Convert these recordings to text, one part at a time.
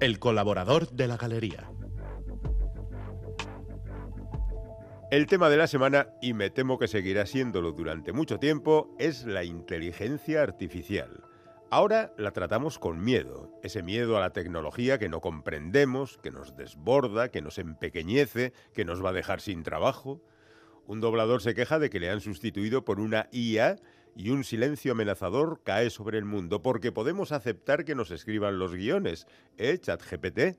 El colaborador de la galería. El tema de la semana, y me temo que seguirá siéndolo durante mucho tiempo, es la inteligencia artificial. Ahora la tratamos con miedo, ese miedo a la tecnología que no comprendemos, que nos desborda, que nos empequeñece, que nos va a dejar sin trabajo. Un doblador se queja de que le han sustituido por una IA y un silencio amenazador cae sobre el mundo porque podemos aceptar que nos escriban los guiones, ¿eh, ChatGPT?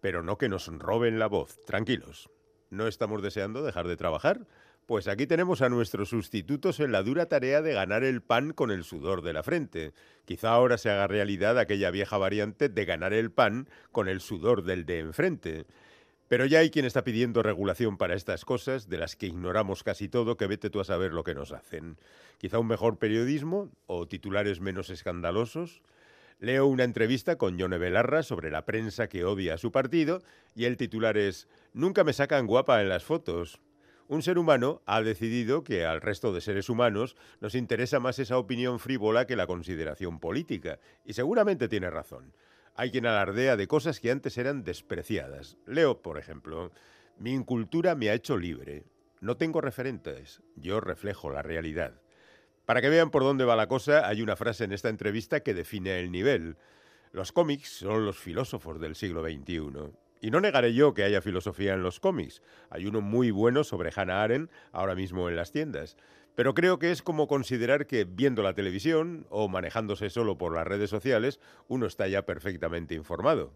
Pero no que nos roben la voz. Tranquilos. ¿No estamos deseando dejar de trabajar? Pues aquí tenemos a nuestros sustitutos en la dura tarea de ganar el pan con el sudor de la frente. Quizá ahora se haga realidad aquella vieja variante de ganar el pan con el sudor del de enfrente. Pero ya hay quien está pidiendo regulación para estas cosas, de las que ignoramos casi todo, que vete tú a saber lo que nos hacen. Quizá un mejor periodismo o titulares menos escandalosos. Leo una entrevista con Yone Belarra sobre la prensa que odia a su partido y el titular es Nunca me sacan guapa en las fotos. Un ser humano ha decidido que al resto de seres humanos nos interesa más esa opinión frívola que la consideración política, y seguramente tiene razón. Hay quien alardea de cosas que antes eran despreciadas. Leo, por ejemplo, mi incultura me ha hecho libre. No tengo referentes, yo reflejo la realidad. Para que vean por dónde va la cosa, hay una frase en esta entrevista que define el nivel. Los cómics son los filósofos del siglo XXI. Y no negaré yo que haya filosofía en los cómics. Hay uno muy bueno sobre Hannah Arendt ahora mismo en las tiendas. Pero creo que es como considerar que viendo la televisión o manejándose solo por las redes sociales, uno está ya perfectamente informado.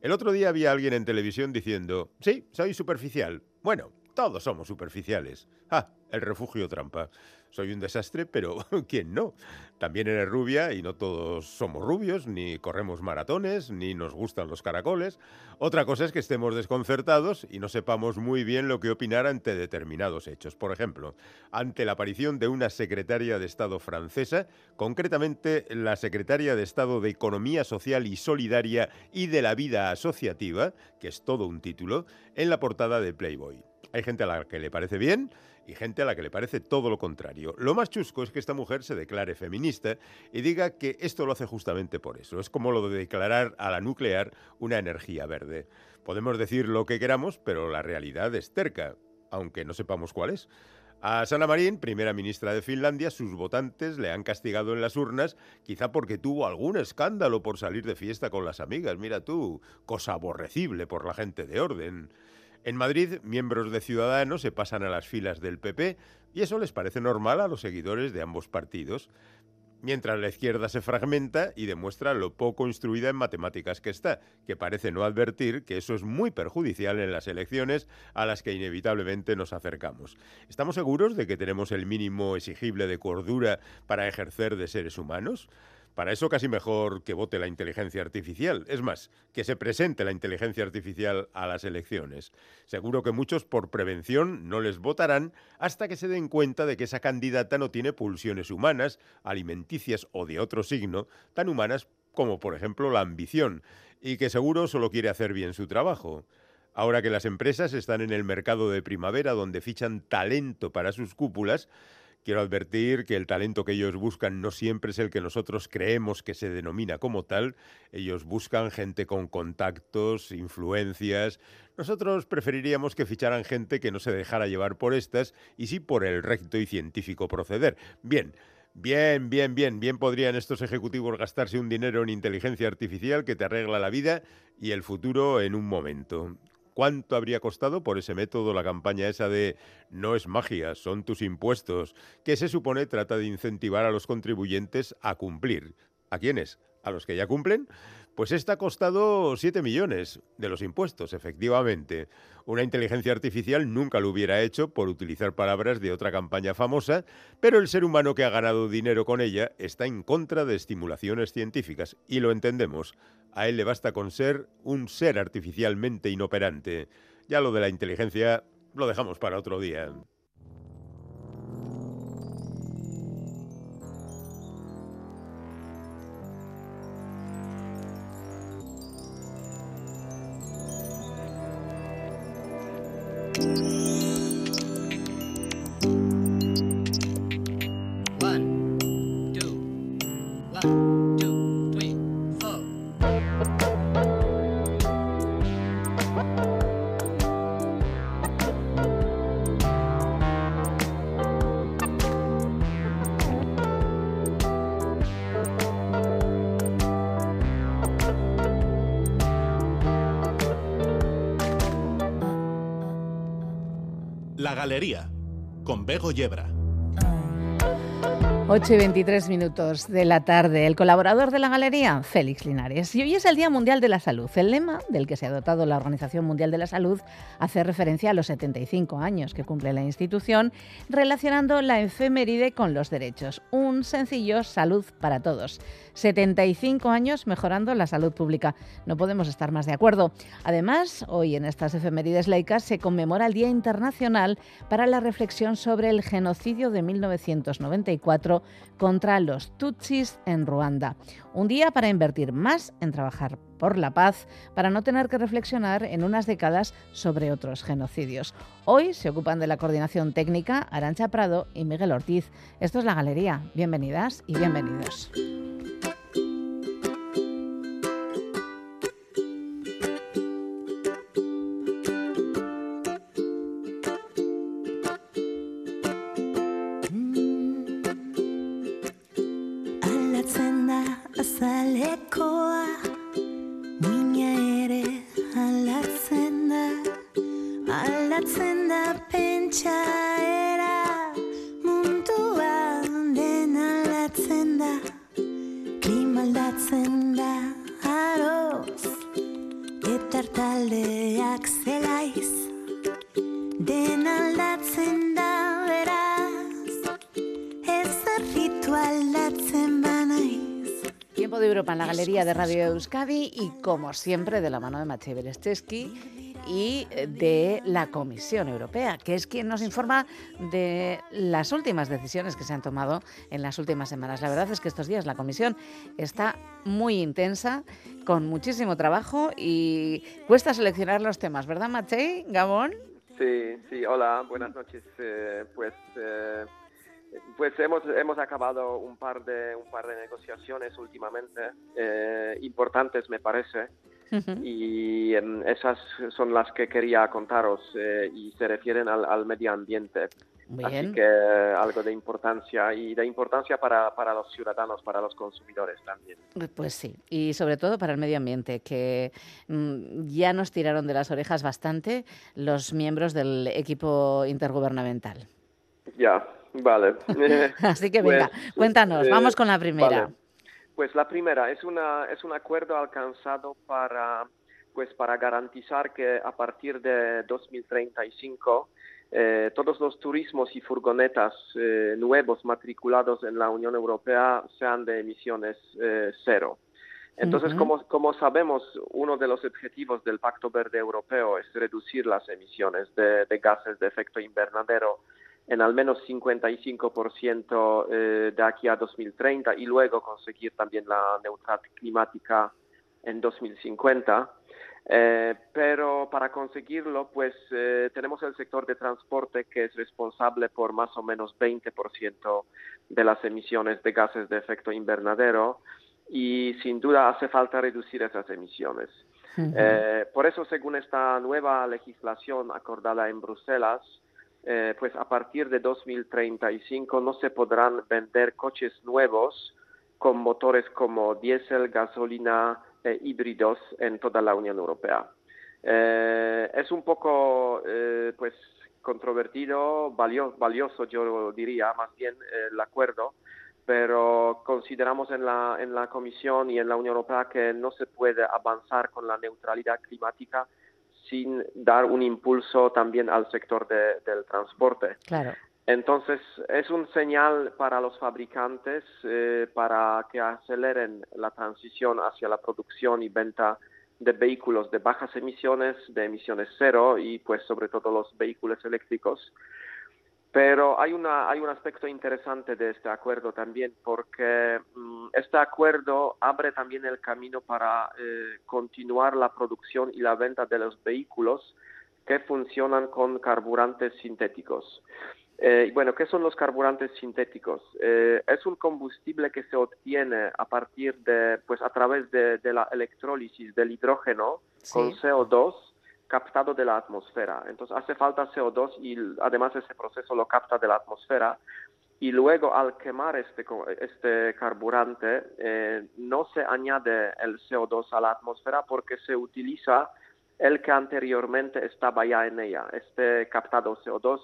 El otro día había alguien en televisión diciendo, sí, soy superficial. Bueno, todos somos superficiales. Ah, el refugio trampa. Soy un desastre, pero ¿quién no? También eres rubia y no todos somos rubios, ni corremos maratones, ni nos gustan los caracoles. Otra cosa es que estemos desconcertados y no sepamos muy bien lo que opinar ante determinados hechos. Por ejemplo, ante la aparición de una secretaria de Estado francesa, concretamente la secretaria de Estado de Economía Social y Solidaria y de la Vida Asociativa, que es todo un título, en la portada de Playboy. Hay gente a la que le parece bien y gente a la que le parece todo lo contrario. Lo más chusco es que esta mujer se declare feminista y diga que esto lo hace justamente por eso. Es como lo de declarar a la nuclear una energía verde. Podemos decir lo que queramos, pero la realidad es terca, aunque no sepamos cuál es. A Sana Marín, primera ministra de Finlandia, sus votantes le han castigado en las urnas, quizá porque tuvo algún escándalo por salir de fiesta con las amigas. Mira tú, cosa aborrecible por la gente de orden. En Madrid, miembros de Ciudadanos se pasan a las filas del PP y eso les parece normal a los seguidores de ambos partidos, mientras la izquierda se fragmenta y demuestra lo poco instruida en matemáticas que está, que parece no advertir que eso es muy perjudicial en las elecciones a las que inevitablemente nos acercamos. ¿Estamos seguros de que tenemos el mínimo exigible de cordura para ejercer de seres humanos? Para eso casi mejor que vote la inteligencia artificial. Es más, que se presente la inteligencia artificial a las elecciones. Seguro que muchos por prevención no les votarán hasta que se den cuenta de que esa candidata no tiene pulsiones humanas, alimenticias o de otro signo, tan humanas como por ejemplo la ambición, y que seguro solo quiere hacer bien su trabajo. Ahora que las empresas están en el mercado de primavera donde fichan talento para sus cúpulas, Quiero advertir que el talento que ellos buscan no siempre es el que nosotros creemos que se denomina como tal. Ellos buscan gente con contactos, influencias. Nosotros preferiríamos que ficharan gente que no se dejara llevar por estas y sí por el recto y científico proceder. Bien. Bien, bien, bien, bien podrían estos ejecutivos gastarse un dinero en inteligencia artificial que te arregla la vida y el futuro en un momento. ¿Cuánto habría costado por ese método la campaña esa de no es magia, son tus impuestos, que se supone trata de incentivar a los contribuyentes a cumplir? ¿A quiénes? ¿A los que ya cumplen? Pues esta ha costado 7 millones de los impuestos, efectivamente. Una inteligencia artificial nunca lo hubiera hecho por utilizar palabras de otra campaña famosa, pero el ser humano que ha ganado dinero con ella está en contra de estimulaciones científicas, y lo entendemos. A él le basta con ser un ser artificialmente inoperante. Ya lo de la inteligencia lo dejamos para otro día. 8 y 23 minutos de la tarde. El colaborador de la galería, Félix Linares. Y hoy es el Día Mundial de la Salud. El lema del que se ha dotado la Organización Mundial de la Salud hace referencia a los 75 años que cumple la institución, relacionando la efeméride con los derechos. Un sencillo salud para todos. 75 años mejorando la salud pública. No podemos estar más de acuerdo. Además, hoy en estas efemérides laicas se conmemora el Día Internacional para la Reflexión sobre el Genocidio de 1994 contra los Tutsis en Ruanda. Un día para invertir más en trabajar por la paz, para no tener que reflexionar en unas décadas sobre otros genocidios. Hoy se ocupan de la coordinación técnica Arancha Prado y Miguel Ortiz. Esto es la Galería. Bienvenidas y bienvenidos. Euskadi y, como siempre, de la mano de Maciej Beresteski y de la Comisión Europea, que es quien nos informa de las últimas decisiones que se han tomado en las últimas semanas. La verdad es que estos días la Comisión está muy intensa, con muchísimo trabajo y cuesta seleccionar los temas, ¿verdad, Maciej? Gabón. Sí, sí, hola, buenas noches. Eh, pues eh, pues hemos, hemos acabado un par de, un par de negociaciones últimamente, eh, importantes me parece, y esas son las que quería contaros eh, y se refieren al, medio ambiente. Así que algo de importancia y de importancia para, para, los ciudadanos, para los consumidores también. Pues sí, y sobre todo para el medio ambiente, que mm, ya nos tiraron de las orejas bastante los miembros del equipo intergubernamental. Ya, Vale. Así que venga, pues, cuéntanos, eh, vamos con la primera. Pues la primera es una es un acuerdo alcanzado para pues para garantizar que a partir de 2035 eh, todos los turismos y furgonetas eh, nuevos matriculados en la Unión Europea sean de emisiones cero. Entonces, como, como, sabemos, uno de los objetivos del Pacto Verde Europeo es reducir las emisiones de gases de efecto invernadero en al menos 55% eh, de aquí a 2030 y luego conseguir también la neutralidad climática en 2050. Eh, pero para conseguirlo, pues eh, tenemos el sector de transporte que es responsable por más o menos 20% de las emisiones de gases de efecto invernadero y sin duda hace falta reducir esas emisiones. por eso, según esta nueva legislación acordada en Bruselas, eh, pues a partir de 2035 no se podrán vender coches nuevos con motores como diésel, gasolina, e híbridos en toda la Unión Europea. Eh, es un poco, pues, controvertido, valioso, yo diría, más bien el acuerdo, pero consideramos en la, en la Comisión y en la Unión Europea que no se puede avanzar con la neutralidad climática sin dar un impulso también al sector del transporte. Claro. Entonces, es un señal para los fabricantes eh, para que aceleren la transición hacia la producción y venta de vehículos de bajas emisiones, de emisiones cero y pues sobre todo los vehículos eléctricos pero hay, una, hay un aspecto interesante de este acuerdo también, porque mm, este acuerdo abre también el camino para eh, continuar la producción y la venta de los vehículos que funcionan con carburantes sintéticos. Eh, bueno, ¿qué son los carburantes sintéticos? Eh, es un combustible que se obtiene a partir de, pues a través de, la electrólisis del hidrógeno con CO2 captado de la atmósfera. Entonces hace falta CO2 y además ese proceso lo capta de la atmósfera y luego al quemar este, este carburante eh, no se añade el CO2 a la atmósfera porque se utiliza el que anteriormente estaba ya en ella. Este captado CO2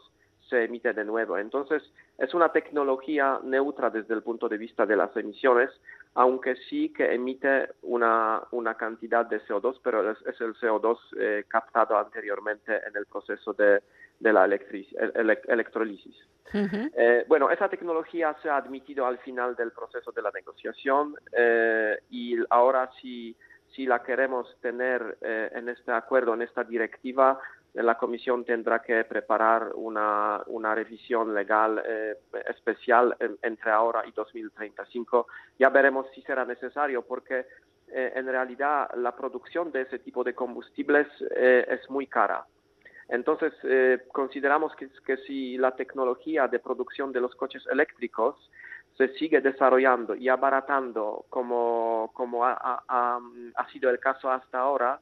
se emite de nuevo. Entonces, es una tecnología neutra desde el punto de vista de las emisiones, aunque sí que emite una, una cantidad de CO2, pero es, el CO2 eh, captado anteriormente en el proceso de, de la electrolisis. Eh, bueno, esa tecnología se ha admitido al final del proceso de la negociación eh, y ahora si, si la queremos tener en este acuerdo, en esta directiva, la Comisión tendrá que preparar una, revisión legal eh, especial entre ahora y 2035. Ya veremos si será necesario porque eh, en realidad la producción de ese tipo de combustibles eh, es muy cara. Entonces, consideramos que, si la tecnología de producción de los coches eléctricos se sigue desarrollando y abaratando como, ha sido el caso hasta ahora,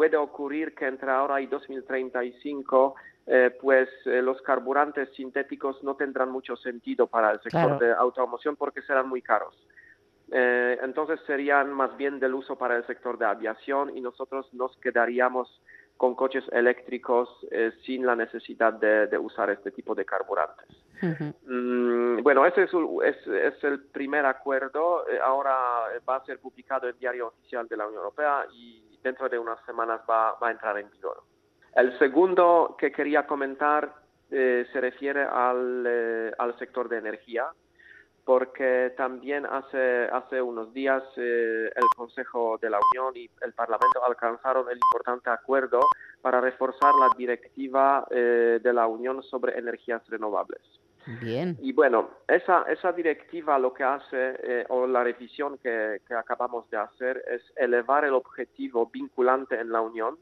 puede ocurrir que entre ahora y 2035 eh, pues eh, los carburantes sintéticos no tendrán mucho sentido para el sector de automoción porque serán muy caros. Eh, entonces serían más bien del uso para el sector de aviación y nosotros nos quedaríamos con coches eléctricos sin la necesidad de, usar este tipo de carburantes. Mm, bueno, ese es, es, es, el primer acuerdo. ahora va a ser publicado en el Diario Oficial de la Unión Europea y dentro de unas semanas va, a entrar en vigor. El segundo que quería comentar eh, se refiere eh, al, sector de energía, porque también hace, hace unos días eh, el Consejo de la Unión y el Parlamento alcanzaron el importante acuerdo para reforzar la directiva de la Unión sobre energías renovables. Y bueno, esa, esa directiva lo que hace, eh, o la revisión que, acabamos de hacer, es elevar el objetivo vinculante en la Unión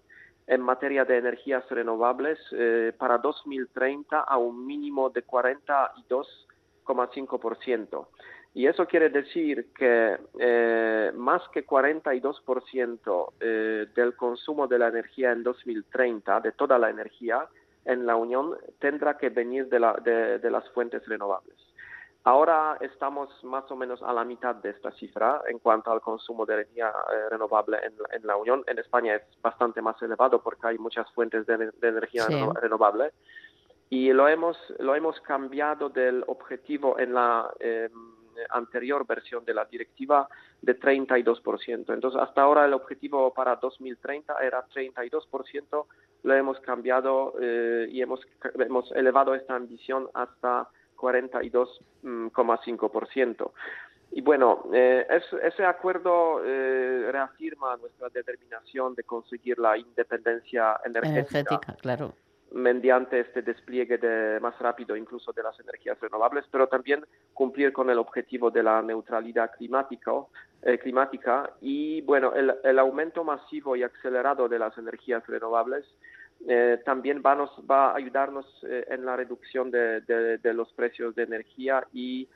en materia de energías renovables eh, para 2030 a un mínimo de 42,5%. Y eso quiere decir que eh, más que 42% del consumo de la energía en 2030, de toda la energía, en la Unión tendrá que venir de, la, de, las fuentes renovables. Ahora estamos más o menos a la mitad de esta cifra en cuanto al consumo de energía eh, renovable en, la Unión. En España es bastante más elevado porque hay muchas fuentes de, energía renovable. Y lo hemos, lo hemos cambiado del objetivo en la em, anterior versión de la directiva de 32%. Entonces, hasta ahora el objetivo para 2030 era 32% lo hemos cambiado eh, y hemos, hemos elevado esta ambición hasta 42,5%. Y bueno, eh, ese acuerdo eh, reafirma nuestra determinación de conseguir la independencia energética, claro. Mediante este despliegue de, más rápido incluso de las energías renovables, pero también cumplir con el objetivo de la neutralidad climática, climática. Y bueno, el, aumento masivo y acelerado de las energías renovables eh, también va, nos, va a ayudarnos eh, en la reducción de, los precios de energía y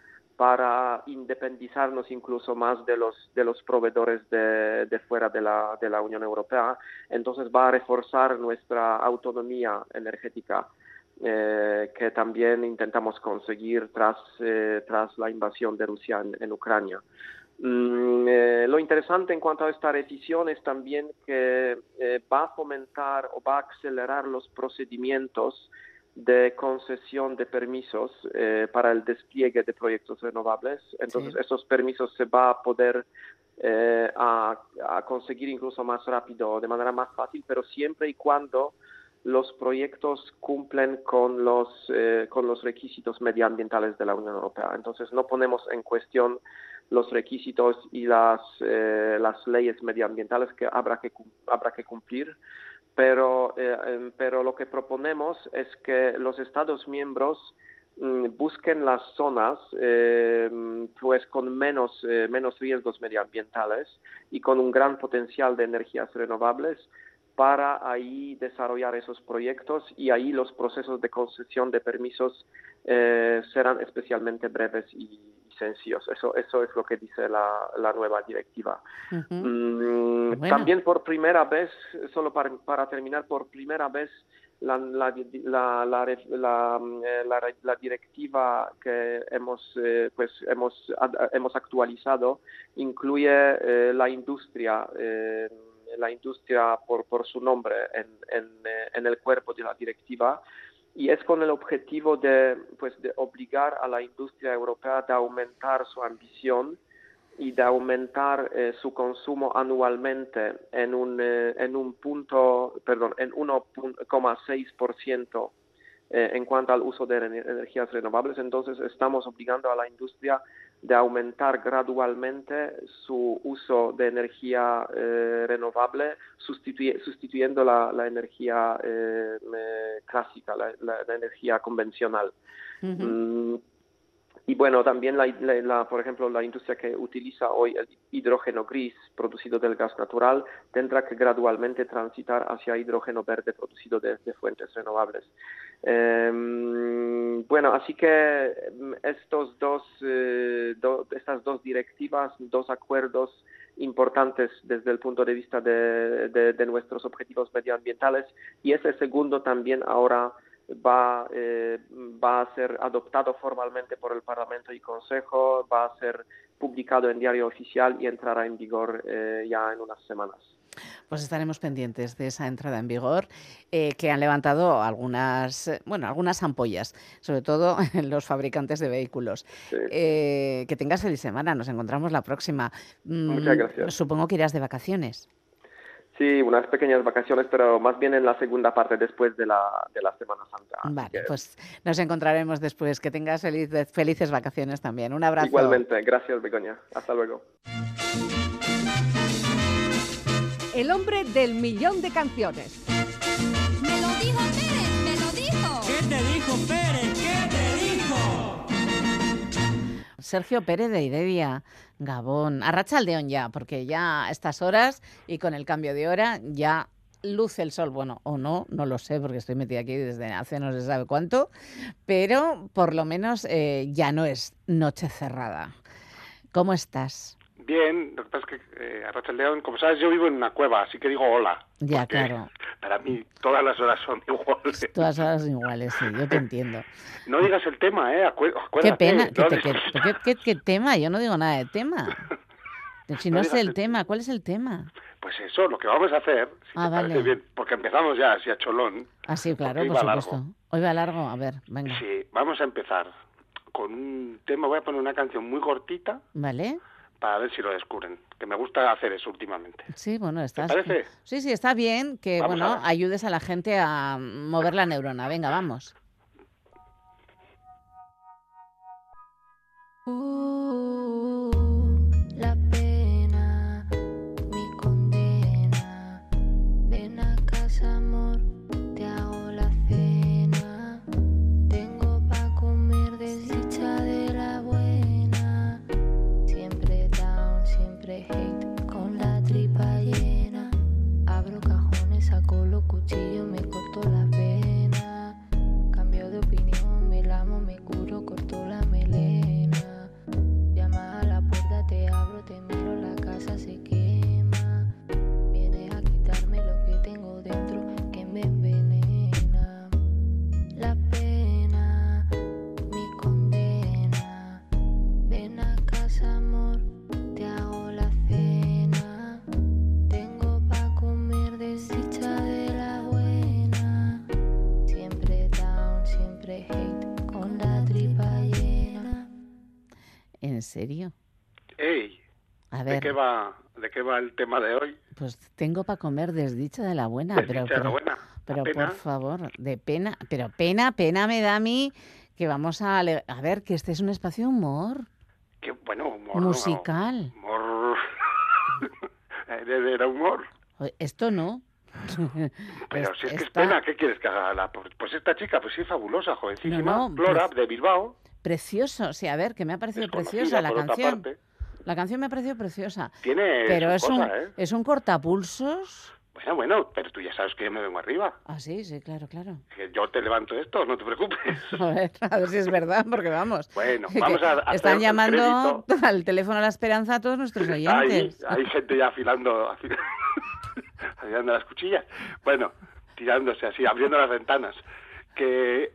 para independizarnos incluso más de los, de los proveedores de, fuera de la, de la Unión Europea. Entonces va a reforzar nuestra autonomía energética. Eh, que también intentamos conseguir tras, tras la invasión de Rusia en Ucrania. Mm, eh, lo interesante en cuanto a esta decisión es también que eh, va a fomentar o va a acelerar los procedimientos de concesión de permisos eh, para el despliegue de proyectos renovables. Entonces, esos permisos se va a poder a, conseguir incluso más rápido, de manera más fácil, pero siempre y cuando los proyectos cumplen con los, con los requisitos medioambientales de la Unión Europea. Entonces, no ponemos en cuestión los requisitos y las, eh, las leyes medioambientales que habrá que, habrá que cumplir, pero, eh, em, pero lo que proponemos es que los Estados miembros mm, busquen las zonas em, pues con menos, eh, menos riesgos medioambientales y con un gran potencial de energías renovables para ahí desarrollar esos proyectos y ahí los procesos de concesión de permisos serán especialmente breves y, sencillos. Eso, eso es lo que dice la, la nueva directiva. Mm, también por primera vez, solo para, para terminar, por primera vez la, la, la, eh, directiva que hemos, eh, pues hemos, hemos actualizado incluye eh, la industria, la industria por, por su nombre en, en, en, el cuerpo de la directiva y es con el objetivo de, pues, de obligar a la industria europea a aumentar su ambición y de aumentar eh, su consumo anualmente en un, eh, en un punto, perdón, en 1,6% eh, en cuanto al uso de energías renovables. Entonces estamos obligando a la industria de aumentar gradualmente su uso de energía eh, renovable, sustituyendo la, energía eh, clásica, la, energía convencional. Y bueno, también, la, por ejemplo, la industria que utiliza hoy el hidrógeno gris producido del gas natural tendrá que gradualmente transitar hacia hidrógeno verde producido desde fuentes renovables. Em, bueno, así que mm, estos dos, eh, estas dos directivas, dos acuerdos importantes desde el punto de vista de, de nuestros objetivos medioambientales y ese segundo también ahora va, eh, va a ser adoptado formalmente por el Parlamento y Consejo, va a ser publicado en diario oficial y entrará en vigor eh, ya en unas semanas. Pues estaremos pendientes de esa entrada en vigor eh, que han levantado algunas, bueno, algunas ampollas, sobre todo los fabricantes de vehículos. que tengas feliz semana, nos encontramos la próxima. Muchas mm, gracias. Supongo que irás de vacaciones. Sí, unas pequeñas vacaciones, pero más bien en la segunda parte después de la, de la Semana Santa. Vale, pues nos encontraremos después. Que tengas felices vacaciones también. Un abrazo. Igualmente, gracias Begoña. Hasta luego. El hombre del millón de canciones. Sergio Pérez de Idedia, Gabón. Arracha el Deón ya, porque ya a estas horas y con el cambio de hora ya luce el sol. Bueno, o no, no lo sé, porque estoy metida aquí desde hace no se sabe cuánto, pero por lo menos eh, ya no es noche cerrada. ¿Cómo estás? Bien, lo que pasa es que eh, el León, como sabes, yo vivo en una cueva, así que digo hola. Ya, claro. Para mí todas las horas son iguales. Todas las horas son iguales, sí, yo te entiendo. No digas el tema, ¿eh? acuérdate. Qué pena, ¿qué, tema? Yo no digo nada de tema. Si no, es el tema, ¿cuál es el tema? Pues eso, lo que vamos a hacer, si ah, te parece bien, porque empezamos ya así a cholón. Ah, sí, claro, por supuesto. Hoy va largo, a ver, venga. Sí, vamos a empezar con un tema, voy a poner una canción muy cortita. Vale para ver si lo descubren. Que me gusta hacer eso últimamente. Sí, bueno, está. Sí, sí, está bien que bueno ayudes a la gente a mover la neurona. Venga, vamos. Uh. Serio? ¡Ey! A ver. ¿De qué, va, ¿De qué va el tema de hoy? Pues tengo para comer desdicha de la buena. pero, de la buena. Pero por favor, de pena, pero pena, pena me da a mí que vamos a... A ver, que este es un espacio de humor. Que bueno, humor. Musical. humor. Era humor. Esto no. Pero si es que es pena, ¿qué quieres que haga? Pues esta chica, pues sí, fabulosa, jovencísima, Flora, de Bilbao. Precioso, sí, a ver, que me ha parecido preciosa la canción. La canción me ha parecido preciosa. Tiene pero es un ¿eh? es un cortapulsos. Bueno, bueno, pero tú ya sabes que yo me vengo arriba. Ah, sí, sí, claro, claro. Yo te levanto esto, no te preocupes. A ver, a ver si es verdad, porque vamos. Bueno, vamos a, Están llamando al teléfono a la esperanza a todos nuestros oyentes. Hay, gente ya afilando, afilando las cuchillas. Bueno, tirándose así, abriendo las ventanas. Que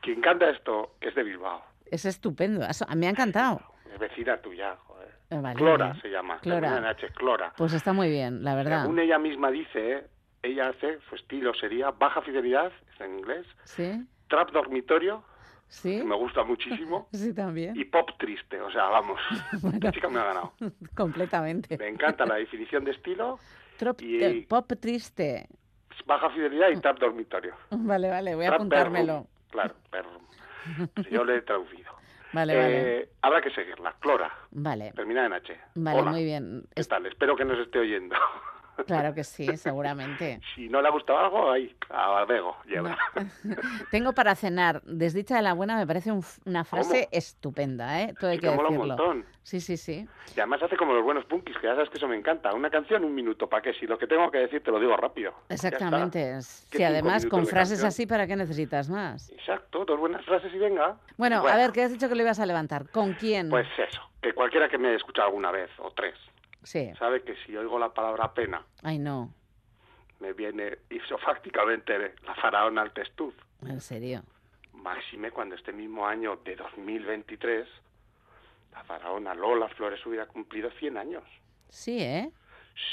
quien canta esto es de Bilbao. Es estupendo, a mí me ha encantado. Es vecina tuya, joder. Eh, Clora se llama. Clora. Clora. Pues está muy bien, la verdad. Según ella misma dice, ella hace, su estilo sería baja fidelidad, es en inglés. Sí. trap dormitorio, ¿Sí? que me gusta muchísimo, Sí, también. y pop triste. O sea, vamos, esta chica me ha ganado. Completamente. Me encanta la definición de estilo, Trop- y- eh, pop triste. baja fidelidad y trap dormitorio. Vale, vale, voy a Trap apuntármelo. Claro, bedroom. Pues yo le he traducido. Vale, vale. Eh, habrá que seguirla. Clora, Vale, termina en H. vale, Hola, muy bien. ¿Qué tal? Espero que nos esté oyendo. Claro que sí, seguramente. Si no le ha gustado algo, ahí, a Bego, lleva. Tengo para cenar. Desdicha de la buena me parece un una frase estupenda, ¿eh? Todo hay Sí, que que mola un decirlo. montón. Sí, sí, sí. Y además hace como los buenos punkis, que ya sabes que eso me encanta. Una canción, un minuto, ¿para qué? Si lo que tengo que decir te lo digo rápido. Exactamente. ¿Qué Sí, además, con frases canción? así, ¿para qué necesitas más? Exacto, dos buenas frases y venga. Bueno, a ver, ¿qué has dicho que lo ibas a levantar? ¿Con quién? Pues eso, que cualquiera que me haya escuchado alguna vez, o tres, Sí. sabe que si oigo la palabra pena, Ay, no. me viene isofácticamente la faraona al testuz. En serio. Máxime cuando este mismo año de 2023, la faraona Lola Flores hubiera cumplido 100 años. Sí, ¿eh?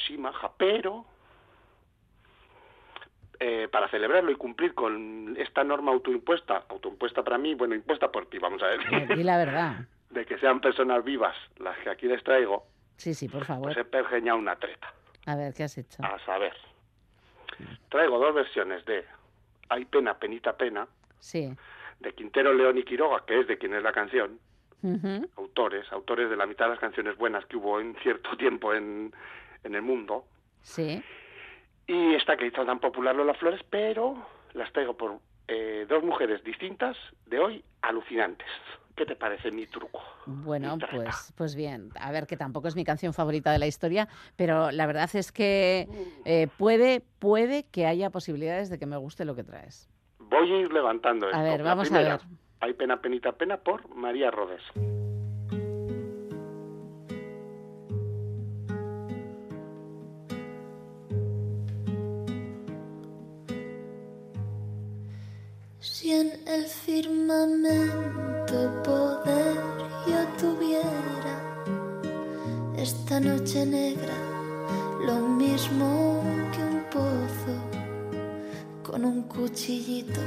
Sí, maja, pero eh, para celebrarlo y cumplir con esta norma autoimpuesta, autoimpuesta para mí, bueno, impuesta por ti, vamos a ver, Di la verdad. de que sean personas vivas las que aquí les traigo, Sí, sí, por favor. pues he pergeñado una treta. A ver, ¿qué has hecho? A saber, traigo dos versiones de Hay pena, penita, pena, Sí. de Quintero, León y Quiroga, que es de quien es la canción, autores, autores de la mitad de las canciones buenas que hubo en cierto tiempo en, en el mundo, Sí. y esta que hizo tan popular Lola Flores, pero las traigo por eh, dos mujeres distintas de hoy, alucinantes. ¿Qué te parece mi truco? Bueno, Mi pues, pues bien. A ver, que tampoco es mi canción favorita de la historia, pero la verdad es que eh, puede, puede que haya posibilidades de que me guste lo que traes. Voy a ir levantando esto. A ver, vamos a ver. Hay pena, penita, pena por María Rodes. Si en el firmamento poder yo tuviera esta noche negra, lo mismo que un pozo con un cuchillito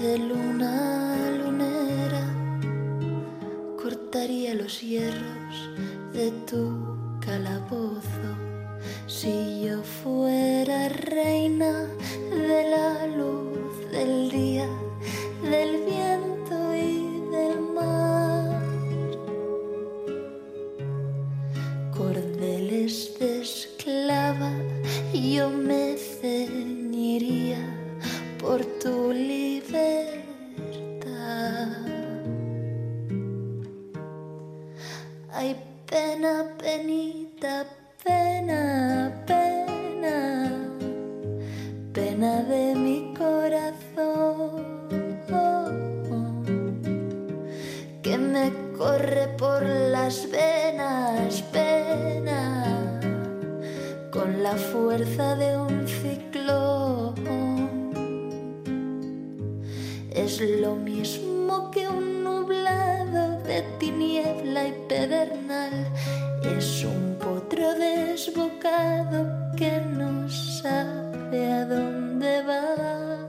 de luna lunera, cortaría los hierros de tu calabozo. Si yo fuera reina de la luz del día, Es un potro desbocado que no sabe a dónde va.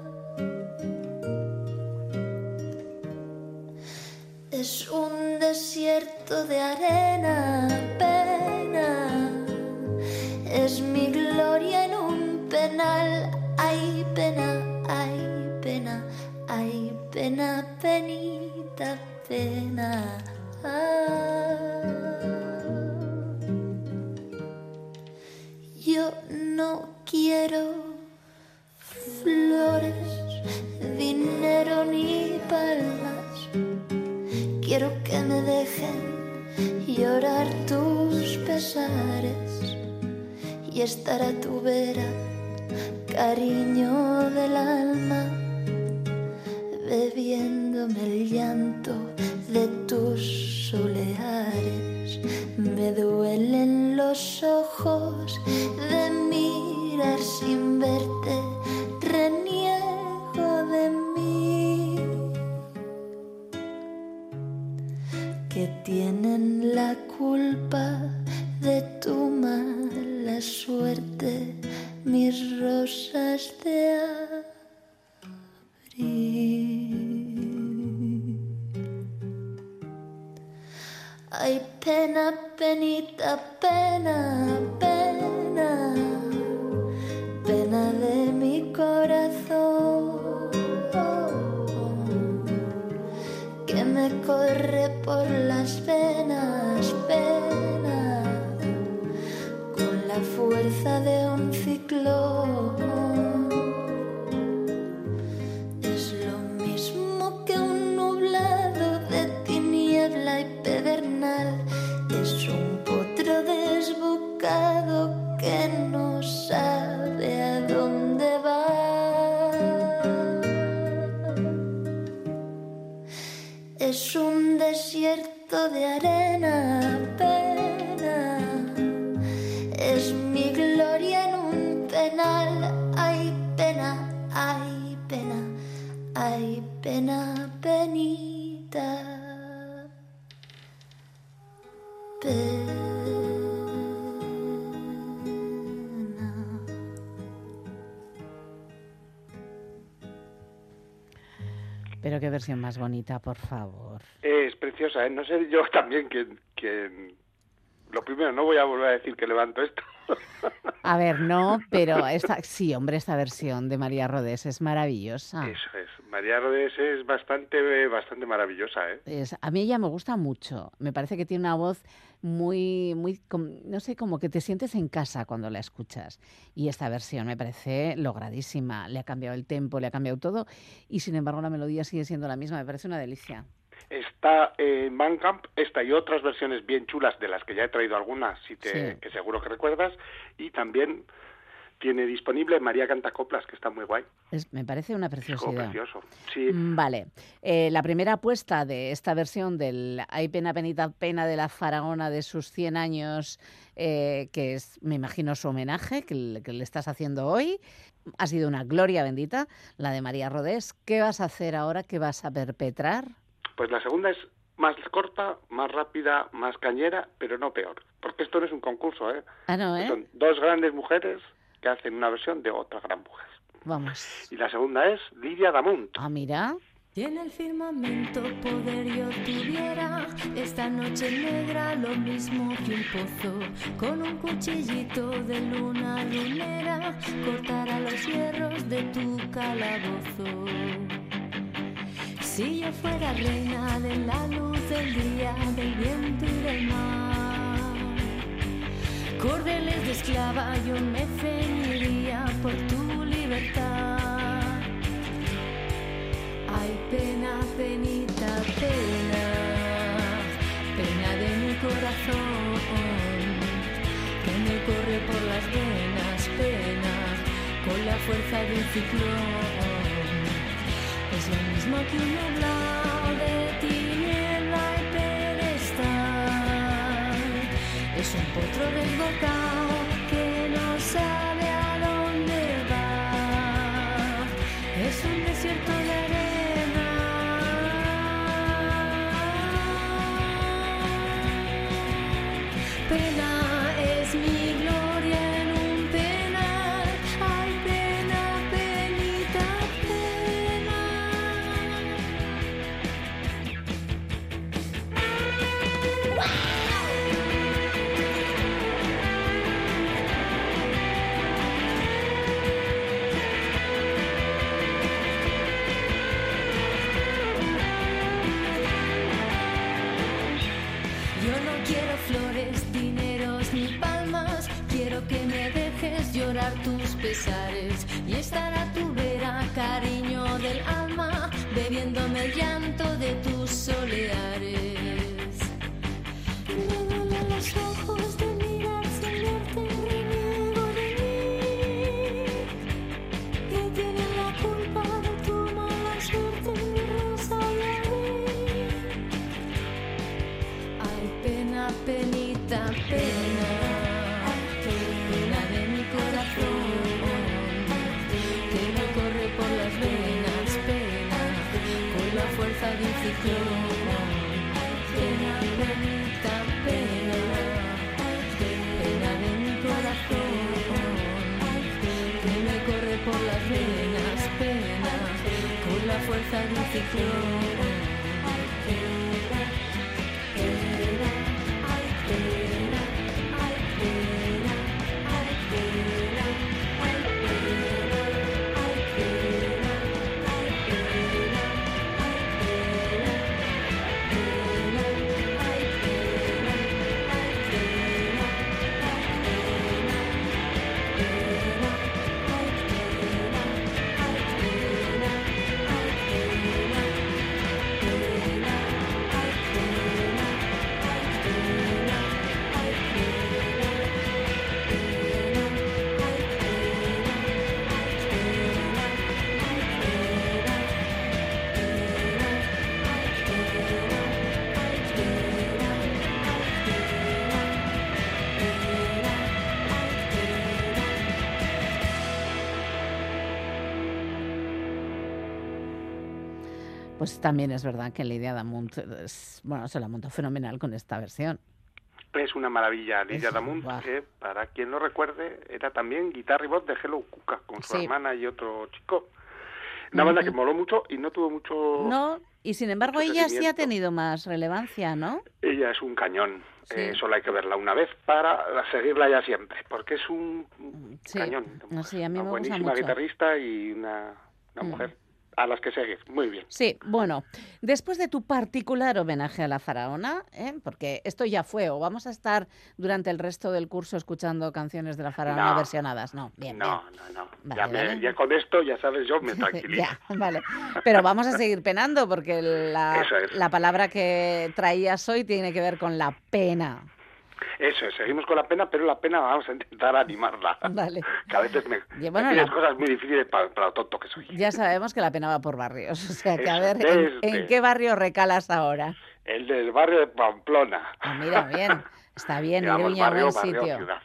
Es un desierto de arena, Quiero que me dejen llorar tus pesares y estar a tu vera, cariño del alma, bebiéndome el llanto de tus soleares. Me duelen los ojos de mirar sin verte, tienen la culpa de tu mala suerte, mis rosas de abril. Ay, pena, penita, pena, pena, pena de mi corazón. Me corre por las venas, pena, con la fuerza de un ciclón. Es lo mismo que un nublado de tiniebla y pedernal. Es un potro desbocado que no Es un desierto de arena, pena. Es mi gloria en un penal. Hay pena, hay pena, hay pena, penita. Pero qué versión más bonita, por favor. Es preciosa, ¿eh? No sé yo también quién, quién... Lo primero, no voy a volver a decir que levanto esto. A ver, no, pero esta, sí, hombre, esta versión de María Rodés es maravillosa. Eso es. María Rodés es bastante, bastante maravillosa, ¿eh? Es- a mí ella me gusta mucho. Me parece que tiene una voz muy, muy, no sé, como que te sientes en casa cuando la escuchas. Y esta versión me parece logradísima. Le ha cambiado el tempo, le ha cambiado todo. Y sin embargo la melodía sigue siendo la misma. Me parece una delicia. Está en Bandcamp, esta y otras versiones bien chulas, de las que ya he traído algunas, si te, Sí. que seguro que recuerdas, y también tiene disponible María Cantacoplas, que está muy guay. Es- me parece una preciosidad. precioso. Sí, Mm, Vale. Eh, la primera apuesta de esta versión del Hay pena, penita, pena de la faraona de sus 100 años, eh, que es, me imagino, su homenaje que le, que le estás haciendo hoy, ha sido una gloria bendita, la de María Rodés. ¿Qué vas a hacer ahora? ¿Qué vas a perpetrar? Pues la segunda es más corta, más rápida, más cañera, pero no peor. Porque esto no es un concurso, ¿eh? Ah, no, ¿eh? Son dos grandes mujeres que hacen una versión de otra gran mujer. Vamos. Y la segunda es Lidia Damunt. Ah, mira. Si en el firmamento poder yo tuviera esta noche negra lo mismo que un pozo, con un cuchillito de luna lunera cortara los hierros de tu calabozo. Si yo fuera reina de la luz del día, del viento y del mar, cordeles de esclava yo me ceñiría por tu libertad. Ay, pena, penita, pena, pena de mi corazón, que me corre por las venas, pena, con la fuerza de un ciclón. Es lo mismo que un nublado de tiniebla y pedestal. Es un potro desbocado tus pesares y estar a tu vera, cariño del alma, bebiéndome el llanto de tus soleares. Me duelen los ojos con la también es verdad que Lidia Damunt, es- bueno, se la montó fenomenal con esta versión. Es una maravilla, Lidia Damunt, que para quien no recuerde, era también guitarra y voz de Hello Cuca, con su Sí. hermana y otro chico. Una banda que moló mucho y no tuvo mucho... No, y sin embargo ella sí ha tenido más relevancia, ¿no? Ella es un cañón. Sí. Eh, solo hay que verla una vez para seguirla ya siempre, porque es un Sí. cañón. No, sí, a mí una me gusta buenísima mucho. guitarrista y una, una Mm. mujer a las que seguir. Muy bien. Sí, bueno, después de tu particular homenaje a la faraona, ¿eh? porque esto ya fue, o vamos a estar durante el resto del curso escuchando canciones de la faraona No. versionadas, no, bien, No, no, no. Vale, ya, me- vale. ya con esto, ya sabes, yo me bien. tranquilizo. ya, vale. Pero vamos a seguir penando porque la, es. la palabra que traías hoy tiene que ver con la pena. Eso es, seguimos con la pena, pero la pena vamos a intentar animarla. Vale. Que a veces me, Y bueno, me la- cosas muy difíciles para, para lo tonto que soy. Ya sabemos que la pena va por barrios, o sea que a ver, ¿en, desde- en qué barrio recalas ahora? El del barrio de Pamplona. Ah, mira, bien, está bien, Digamos, Iruña, barrio, buen barrio, sitio. ciudad.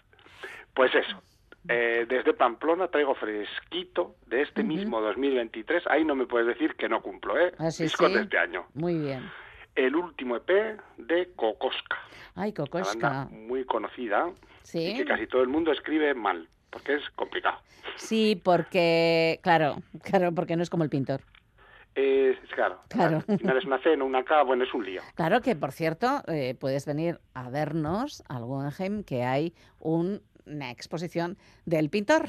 Pues eso. eh, desde Pamplona traigo fresquito de este Ujú. mismo 2023. Ahí no me puedes decir que no cumplo, ¿eh? Ah, sí, Discos sí. de este año. Muy bien. El último EP de Kokoska. Ay, banda muy conocida y Sí, que casi todo el mundo escribe mal, porque es complicado. sí, porque, claro, claro, porque no es como el pintor. Eh, es claro. Claro. Al final es una C, no una K, bueno, es un lío. Claro que, por cierto, eh, puedes venir a vernos al Guggenheim, que hay un- una exposición del pintor.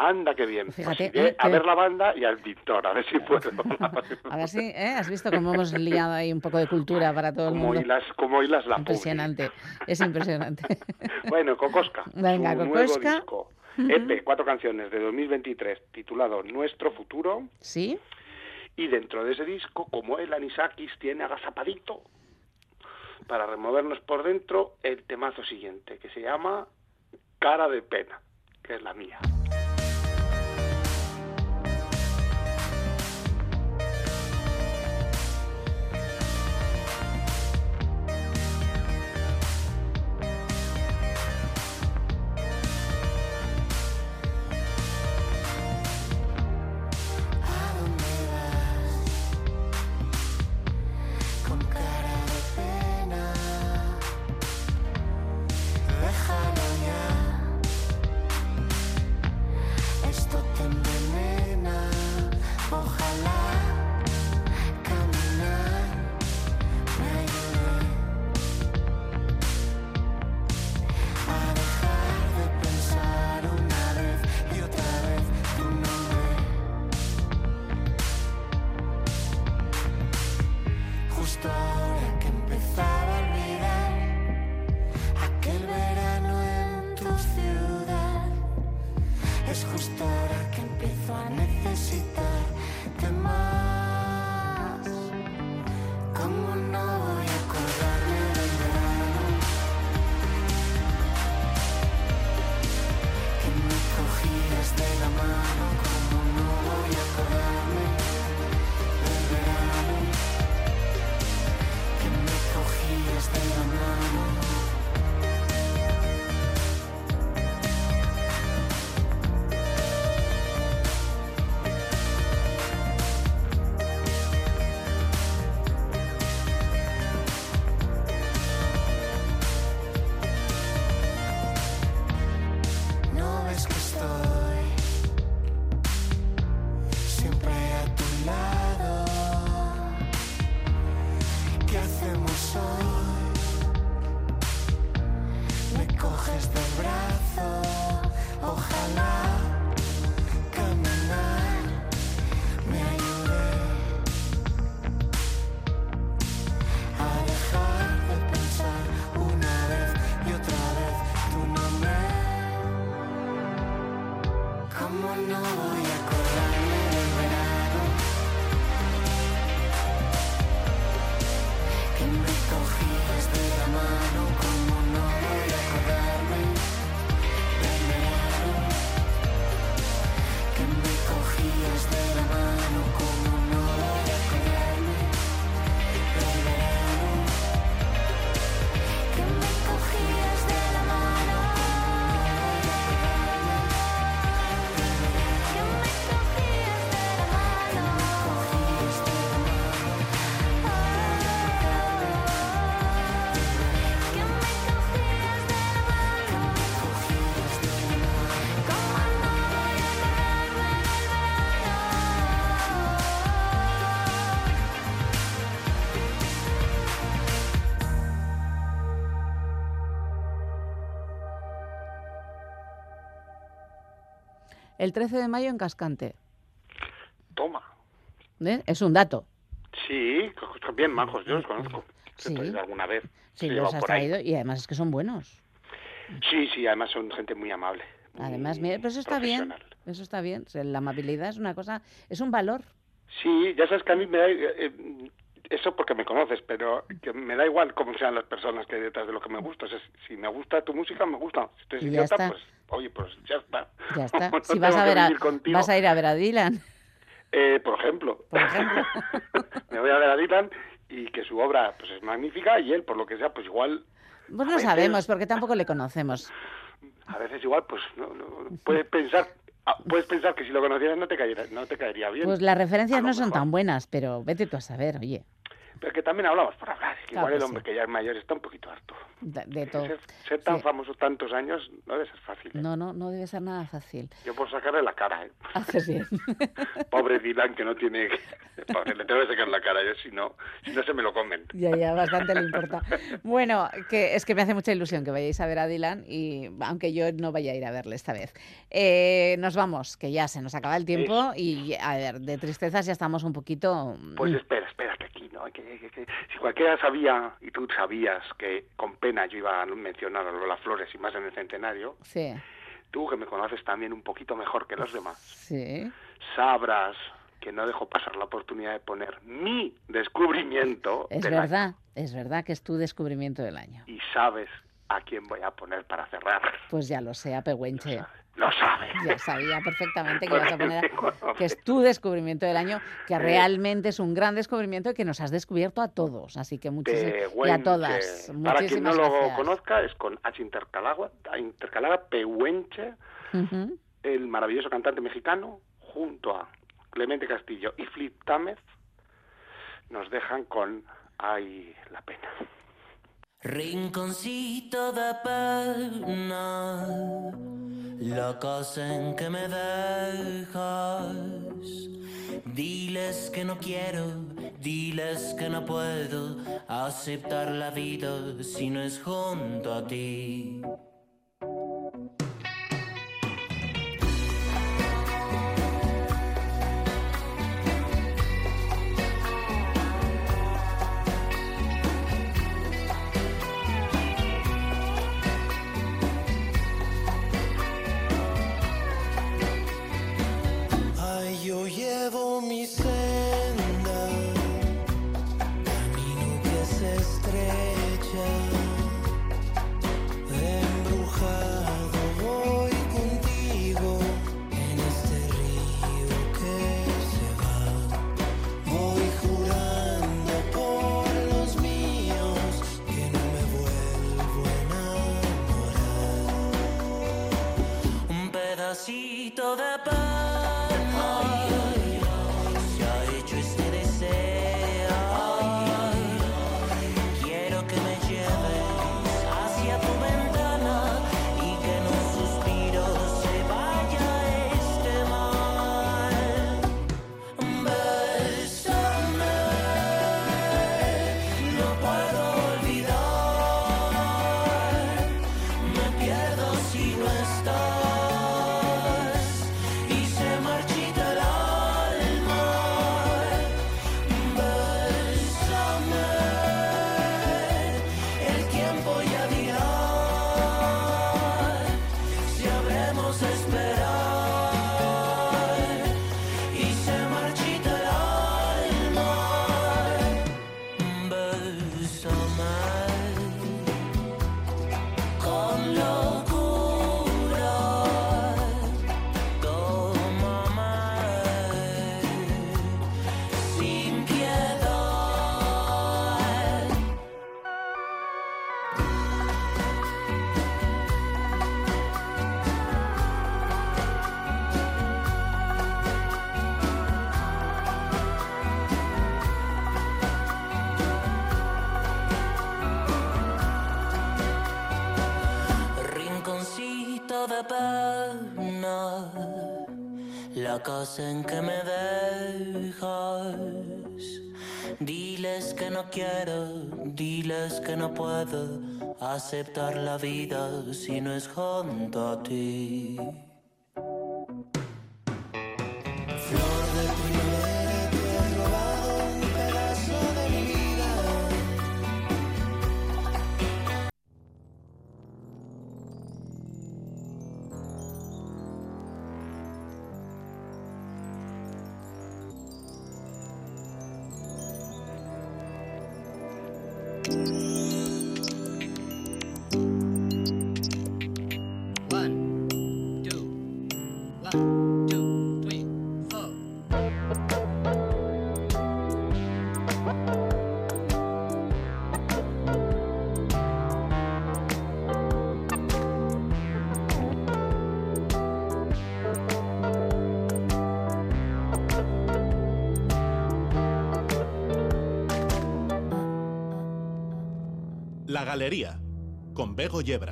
Anda, qué bien. Pues Fíjate, eh, a ver la banda y al pintor, a ver si puedo. A ver si, ¿eh? ¿Has visto cómo hemos liado ahí un poco de cultura para todo el como mundo? hilas, como hilas la. Impresionante, es impresionante. Bueno, Kokoska. Venga, su Kokoschka. nuevo disco. EP, cuatro canciones de 2023, titulado Nuestro Futuro. ¿Sí? Y dentro de ese disco, como el Anisakis tiene agazapadito, para removernos por dentro, el temazo siguiente, que se llama Cara de Pena, que es la mía. El 13 de mayo en Cascante. Toma. ¿Eh? Es un dato. Sí, bien majos, yo los conozco. Sí. He alguna vez. Sí, los has ahí. traído y además es que son buenos. Sí, sí, además son gente muy amable. Además, mira, pero eso está bien. Eso está bien. La amabilidad es una cosa, es un valor. Sí, ya sabes que a mí me da... eh, eh, eso porque me conoces, pero que me da igual cómo sean las personas que hay detrás de lo que me gusta. O sea, si me gusta tu música, me gusta. Si eres Y ya idiota, está. pues, oye, pues ya está. Ya está. No si vas a ver a, vas a ir a ver a Dylan. Eh, por ejemplo. Por ejemplo. me voy a ver a Dylan y que su obra pues es magnífica y él, por lo que sea, pues igual, Pues no veces- sabemos porque tampoco le conocemos. a veces igual, pues no, no- puedes pensar... ah, Puedes pensar que si lo conocieras no te caería, no te caería bien. Pues las referencias no son tan buenas, pero vete tú a saber, oye, Pero que también hablamos por hablar. que Claro igual el hombre sí. que ya es mayor está un poquito harto. de, de todo. Ser, ser tan Sí. famoso tantos años no debe ser fácil. ¿eh? No, no, no debe ser nada fácil. Yo por sacarle la cara, ¿eh? Haces bien. Pobre Dylan que no tiene... Pobre, le tengo que sacar la cara yo, si no, si no se me lo comen. Ya, ya, bastante le importa. Bueno, que es que me hace mucha ilusión que vayáis a ver a Dylan y aunque yo no vaya a ir a verle esta vez. Eh, nos vamos, que ya se nos acaba el tiempo y a ver, de tristezas ya estamos un poquito... Pues mm, espera, espera, que aquí no. Que, que- que- si cualquiera sabía, y tú sabías, que con pena yo iba a mencionar a Lola Flores y más en el centenario, Sí, tú que me conoces también un poquito mejor que los demás, sí. sabrás que no dejo pasar la oportunidad de poner mi descubrimiento Es del año. verdad, es verdad que es tu descubrimiento del año. Y sabes a quién voy a poner para cerrar. Pues ya lo sé, a Pehuenche. Lo sabes. Ya sabía perfectamente que ibas a poner que es tu descubrimiento del año, que realmente es un gran descubrimiento y que nos has descubierto a todos. Así que muchísimas y a todas. Para quien no Muchísimas lo gracias. conozca, es con H intercalada, intercalada Pehuenche, el maravilloso cantante mexicano, junto a Clemente Castillo y Flip Támez, nos dejan con Ay, la pena. Rinconcito de pena, la casa en que me dejas. Diles que no quiero, diles que no puedo aceptar la vida si no es junto a ti. Yo llevo mi senda, camino que se estrecha, embrujado voy contigo en este río que se va. Voy jurando por los míos que no me vuelvo a enamorar. Un pedacito de pan en que me dejas. Diles que no quiero, diles que no puedo aceptar la vida si no es junto a ti. Galería, con Bego Yebra.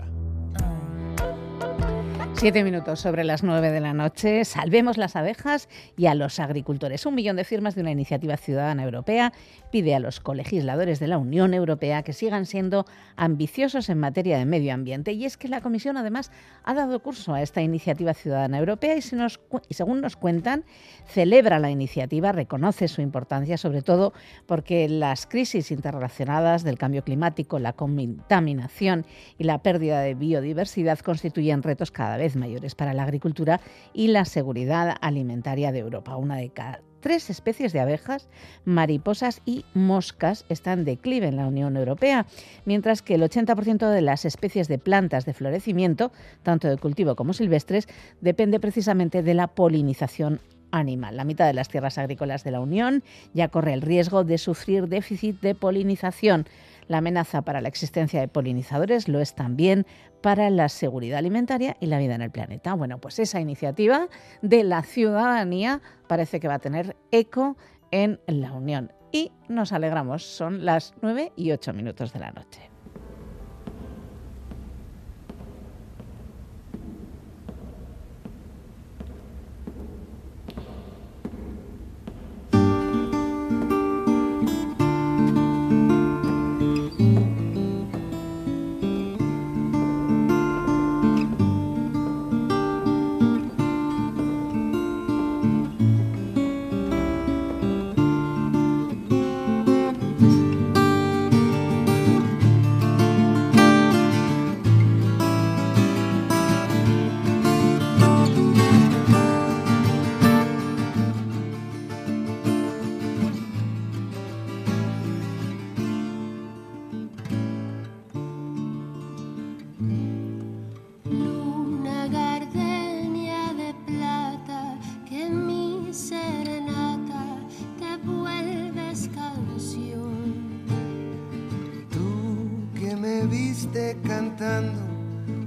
Siete minutos sobre las nueve de la noche. Salvemos las abejas y a los agricultores. Un millón de firmas de una iniciativa ciudadana europea pide a los colegisladores de la Unión Europea que sigan siendo ambiciosos en materia de medio ambiente. Y es que la Comisión, además, ha dado curso a esta iniciativa ciudadana europea y, y según nos cuentan, celebra la iniciativa, reconoce su importancia, sobre todo porque las crisis interrelacionadas del cambio climático, la contaminación y la pérdida de biodiversidad constituyen retos cada vez mayores para la agricultura y la seguridad alimentaria de Europa. Una de cada tres especies de abejas, mariposas y moscas están en declive en la Unión Europea, mientras que el 80% de las especies de plantas de florecimiento, tanto de cultivo como silvestres, depende precisamente de la polinización animal. La mitad de las tierras agrícolas de la Unión ya corre el riesgo de sufrir déficit de polinización. La amenaza para la existencia de polinizadores lo es también para la seguridad alimentaria y la vida en el planeta. Bueno, pues esa iniciativa de la ciudadanía parece que va a tener eco en la Unión. Y nos alegramos, son las 9 y 8 minutos de la noche.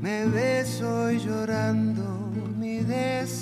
Me ves hoy llorando mi desilusión.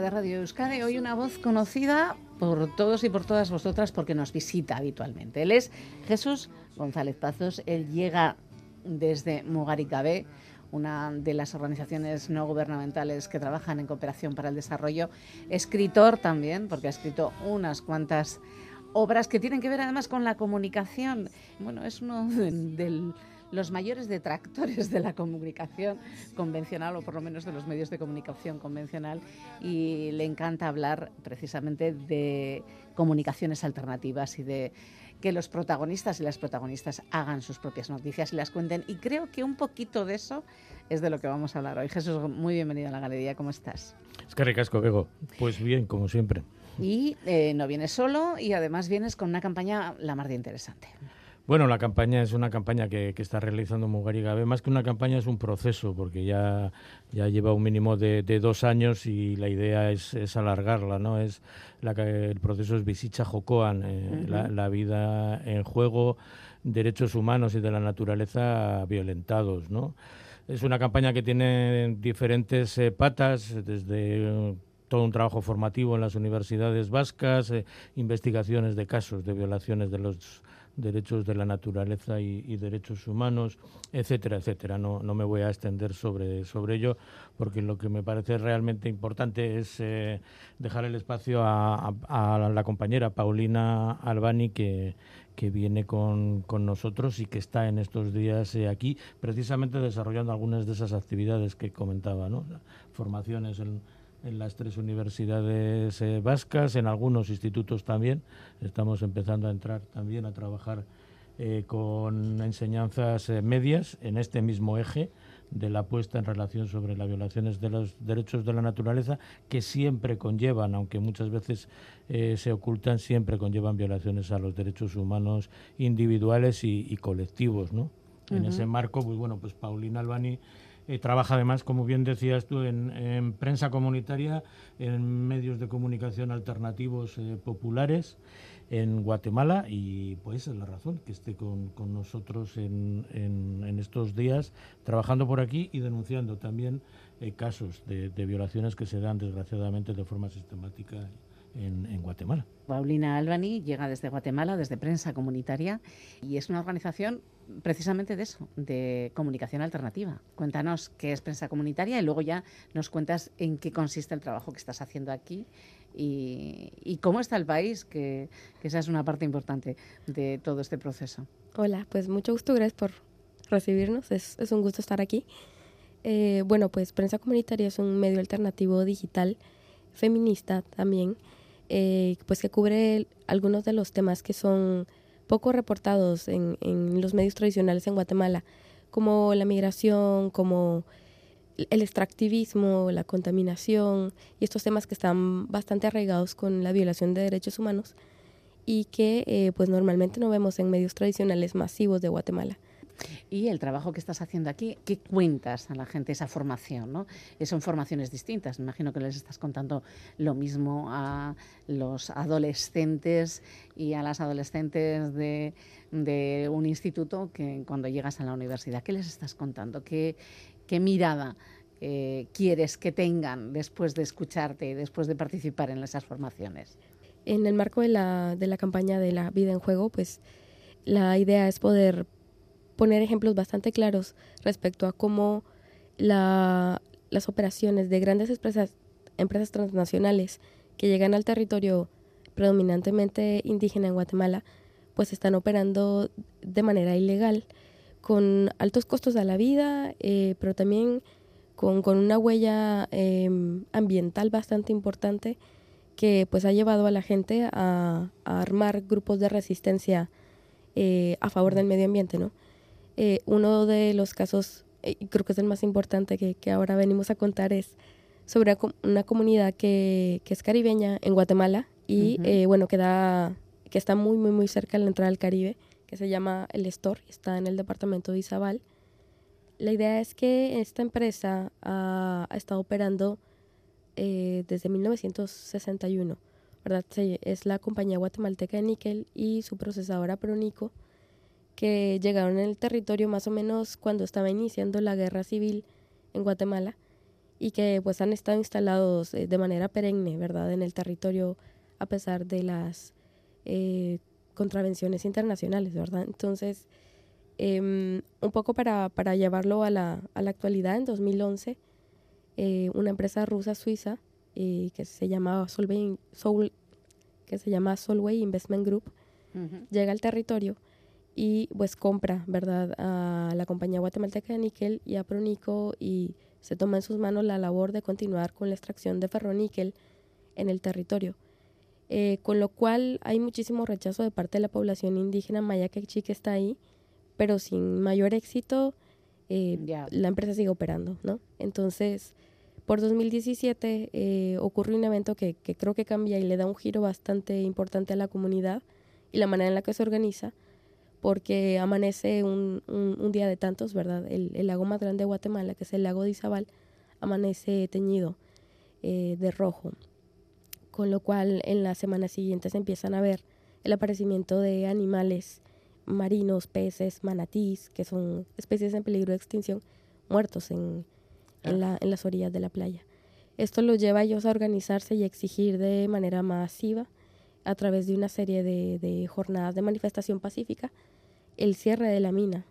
De Radio Euskadi hoy una voz conocida por todos y por todas vosotras porque nos visita habitualmente. Él es Jesús González Pazos. Él llega desde Mugaricabé, una de las organizaciones no gubernamentales que trabajan en cooperación para el desarrollo. Escritor también, porque ha escrito unas cuantas obras que tienen que ver además con la comunicación. Bueno, es uno de, del- los mayores detractores de la comunicación convencional, o por lo menos de los medios de comunicación convencional, y le encanta hablar precisamente de comunicaciones alternativas y de que los protagonistas y las protagonistas hagan sus propias noticias y las cuenten. Y creo que un poquito de eso es de lo que vamos a hablar hoy. Jesús, muy bienvenido a la galería, ¿cómo estás? Es que ricasco, Bego. Pues bien, como siempre. Y eh, no vienes solo y además vienes con una campaña la más de interesante. Bueno, la campaña es una campaña que, que está realizando Mugarigabe. Más que una campaña es un proceso, porque ya, ya lleva un mínimo de, de dos años y la idea es, es alargarla, ¿no? Es la, el proceso es Visicha Jocoan, eh, la, la vida en juego, derechos humanos y de la naturaleza violentados, ¿no? Es una campaña que tiene diferentes eh, patas, desde eh, todo un trabajo formativo en las universidades vascas, eh, investigaciones de casos de violaciones de los derechos de la naturaleza y, derechos humanos, etcétera, etcétera. No, no me voy a extender sobre, sobre ello porque lo que me parece realmente importante es eh, dejar el espacio a, a- a la compañera Paulina Albani que, que viene con, con nosotros y que está en estos días eh, aquí precisamente desarrollando algunas de esas actividades que comentaba, ¿no? formaciones en, en las tres universidades eh, vascas, en algunos institutos también. Estamos empezando a entrar también a trabajar eh, con enseñanzas eh, medias en este mismo eje de la puesta en relación sobre las violaciones de los derechos de la naturaleza, que siempre conllevan, aunque muchas veces se ocultan, siempre conllevan violaciones a los derechos humanos individuales y, y colectivos, ¿no? En ese marco, pues bueno, pues Paulina Albani trabaja además, como bien decías tú, en, en prensa comunitaria, en medios de comunicación alternativos eh, populares en Guatemala y pues es la razón que esté con, nosotros en, en- estos días trabajando por aquí y denunciando también eh, casos de, violaciones que se dan desgraciadamente de forma sistemática en, en Guatemala. Paulina Albani llega desde Guatemala, desde Prensa Comunitaria, y es una organización precisamente de eso, de comunicación alternativa. Cuéntanos qué es Prensa Comunitaria y luego ya nos cuentas en qué consiste el trabajo que estás haciendo aquí y, cómo está el país, que, que esa es una parte importante de todo este proceso. Hola, pues mucho gusto, gracias por recibirnos, es, es un gusto estar aquí. Eh, bueno, pues Prensa Comunitaria es un medio alternativo digital, feminista también, eh, pues que cubre algunos de los temas que son poco reportados en, en los medios tradicionales en Guatemala, como la migración, como el extractivismo, la contaminación y estos temas que están bastante arraigados con la violación de derechos humanos y que eh, pues normalmente no vemos en medios tradicionales masivos de Guatemala. Y el trabajo que estás haciendo aquí, ¿qué cuentas a la gente esa formación? ¿no? Eh, Son formaciones distintas. Me imagino que les estás contando lo mismo a los adolescentes y a las adolescentes de, de un instituto que cuando llegas a la universidad. ¿Qué les estás contando? ¿Qué, qué mirada eh, quieres que tengan después de escucharte y después de participar en esas formaciones? En el marco de la, de la campaña de la vida en juego, pues la idea es poder poner ejemplos bastante claros respecto a cómo la- las operaciones de grandes empresas, transnacionales que llegan al territorio predominantemente indígena en Guatemala, pues están operando de manera ilegal, con altos costos a la vida, eh, pero también con, con una huella eh, ambiental bastante importante que pues ha llevado a la gente a, a armar grupos de resistencia eh, a favor del medio ambiente, ¿no? Eh, uno de los casos, eh, creo que es el más importante que, que ahora venimos a contar, es sobre una, com- una comunidad que, que es caribeña en Guatemala y, eh, bueno, que, da- que está muy, muy, muy cerca de la entrada al Caribe, que se llama El Estor, está en el departamento de Izabal. La idea es que esta empresa ha, ha estado operando eh, desde 1961, ¿verdad? Es la compañía guatemalteca de níquel y su procesadora Pronico, que llegaron en el territorio más o menos cuando estaba iniciando la guerra civil en Guatemala y que pues han estado instalados eh, de manera perenne, ¿verdad? En el territorio a pesar de las eh, contravenciones internacionales, ¿verdad? Entonces, em, un poco para, para llevarlo a la, a la actualidad, en 2011, eh, una empresa rusa suiza que se llamaba Solvay, Sol, que se llama Solway Investment Group llega al territorio y pues compra, ¿verdad?, a la compañía guatemalteca de níquel y a Pronico y se toma en sus manos la labor de continuar con la extracción de ferroníquel en el territorio. Eh, con lo cual hay muchísimo rechazo de parte de la población indígena maya quechí que está ahí, pero sin mayor éxito eh, la empresa sigue operando, ¿no? Entonces, por 2017 eh, ocurre un evento que, que creo que cambia y le da un giro bastante importante a la comunidad y la manera en la que se organiza, porque amanece un, un- un día de tantos, ¿verdad? El, el lago más grande de Guatemala, que es el lago de Izabal, amanece teñido eh, de rojo, con lo cual en las semanas siguientes empiezan a ver el aparecimiento de animales marinos, peces, manatís, que son especies en peligro de extinción, muertos en, en, la- en las orillas de la playa. Esto los lleva a ellos a organizarse y a exigir de manera masiva, a través de una serie de, de jornadas de manifestación pacífica, el cierre de la mina.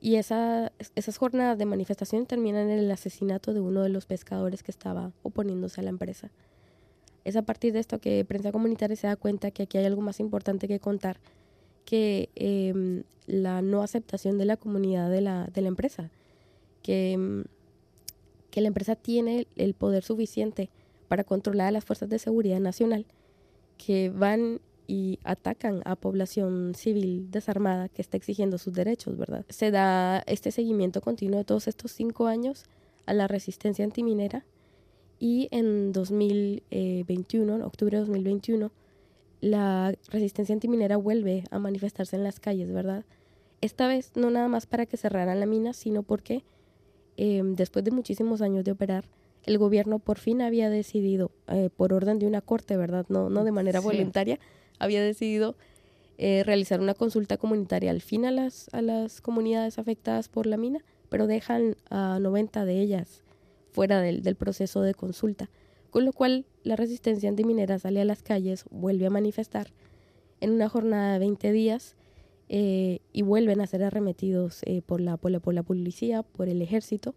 Y esa, esas jornadas de manifestación terminan en el asesinato de uno de los pescadores que estaba oponiéndose a la empresa. Es a partir de esto que Prensa Comunitaria se da cuenta que aquí hay algo más importante que contar, que em, la no aceptación de la comunidad de la, de la empresa, que, em, que la empresa tiene el poder suficiente para controlar a las fuerzas de seguridad nacional, que van y atacan a población civil desarmada que está exigiendo sus derechos, ¿verdad? Se da este seguimiento continuo de todos estos cinco años a la resistencia antiminera y en 2021, en octubre de 2021, la resistencia antiminera vuelve a manifestarse en las calles, ¿verdad? Esta vez no nada más para que cerraran la mina, sino porque eh, después de muchísimos años de operar, el gobierno por fin había decidido, eh, por orden de una corte, ¿verdad? No, no de manera Sí. voluntaria, había decidido eh, realizar una consulta comunitaria al fin a las, a las comunidades afectadas por la mina, pero dejan a 90 de ellas fuera del, del proceso de consulta, con lo cual la resistencia antiminera sale a las calles, vuelve a manifestar en una jornada de 20 días eh, y vuelven a ser arremetidos eh, por, la, por, la, policía, por el ejército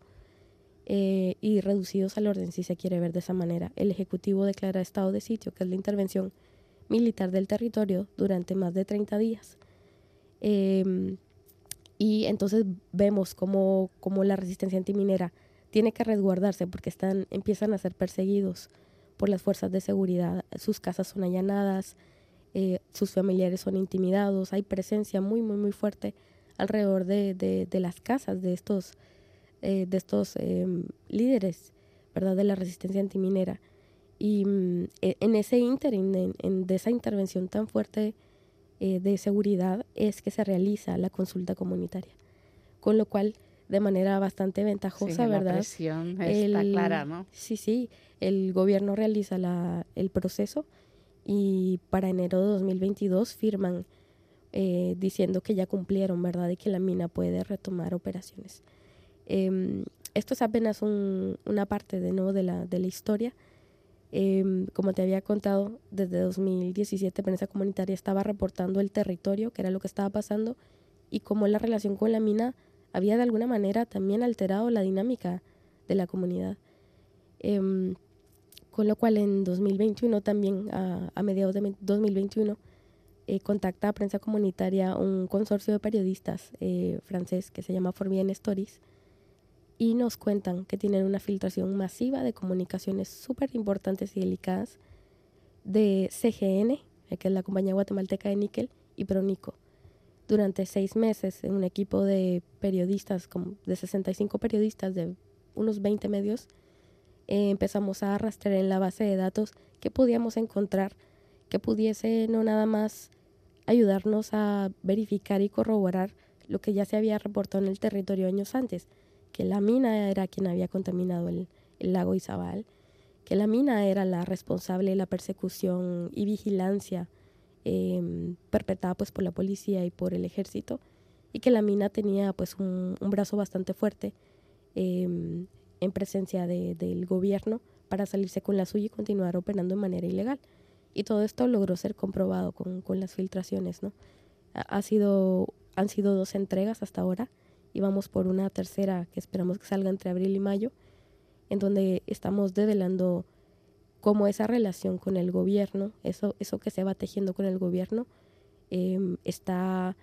eh, y reducidos al orden, si se quiere ver de esa manera. El Ejecutivo declara estado de sitio, que es la intervención militar del territorio durante más de 30 días. Em, y entonces vemos cómo, cómo la resistencia antiminera tiene que resguardarse porque están, empiezan a ser perseguidos por las fuerzas de seguridad. Sus casas son allanadas, eh, sus familiares son intimidados, hay presencia muy, muy, muy fuerte alrededor de, de- de las casas de estos, eh, de estos em, líderes ¿verdad? de la resistencia antiminera. Y mm, e- en ese ínterin, en, en- de esa intervención tan fuerte eh, de seguridad, es que se realiza la consulta comunitaria. Con lo cual, de manera bastante ventajosa, Sí, la ¿verdad? presión está clara, ¿no? Sí, sí, el gobierno realiza la, el proceso y para enero de 2022 firman eh, diciendo que ya cumplieron, ¿verdad? Y que la mina puede retomar operaciones. Em, esto es apenas un- una parte de, ¿no? de, la, de la historia. Em, como te había contado, desde 2017 Prensa Comunitaria estaba reportando el territorio, que era lo que estaba pasando, y cómo la relación con la mina había de alguna manera también alterado la dinámica de la comunidad. Em, con lo cual en 2021 también, a, a mediados de 2021, eh, contacta a prensa comunitaria un consorcio de periodistas eh, francés que se llama Forbidden Stories y nos cuentan que tienen una filtración masiva de comunicaciones súper importantes y delicadas de CGN, eh, que es la compañía guatemalteca de níquel, y Pronico. Durante seis meses, en un equipo de periodistas, de 65 periodistas de unos 20 medios, eh, empezamos a rastrear en la base de datos que podíamos encontrar que pudiese no nada más ayudarnos a verificar y corroborar lo que ya se había reportado en el territorio años antes, que la mina era quien había contaminado el, lago Izabal, que la mina era la responsable de la persecución y vigilancia eh, perpetrada pues por la policía y por el ejército, y que la mina tenía pues un, brazo bastante fuerte eh, en presencia de- del gobierno para salirse con la suya y continuar operando de manera ilegal. Y todo esto logró ser comprobado con, las filtraciones, ¿no? Sido, han sido dos entregas hasta ahora y vamos por una tercera que esperamos que salga entre abril y mayo, en donde estamos develando cómo esa relación con el gobierno, eso, eso que se va tejiendo con el gobierno, em, está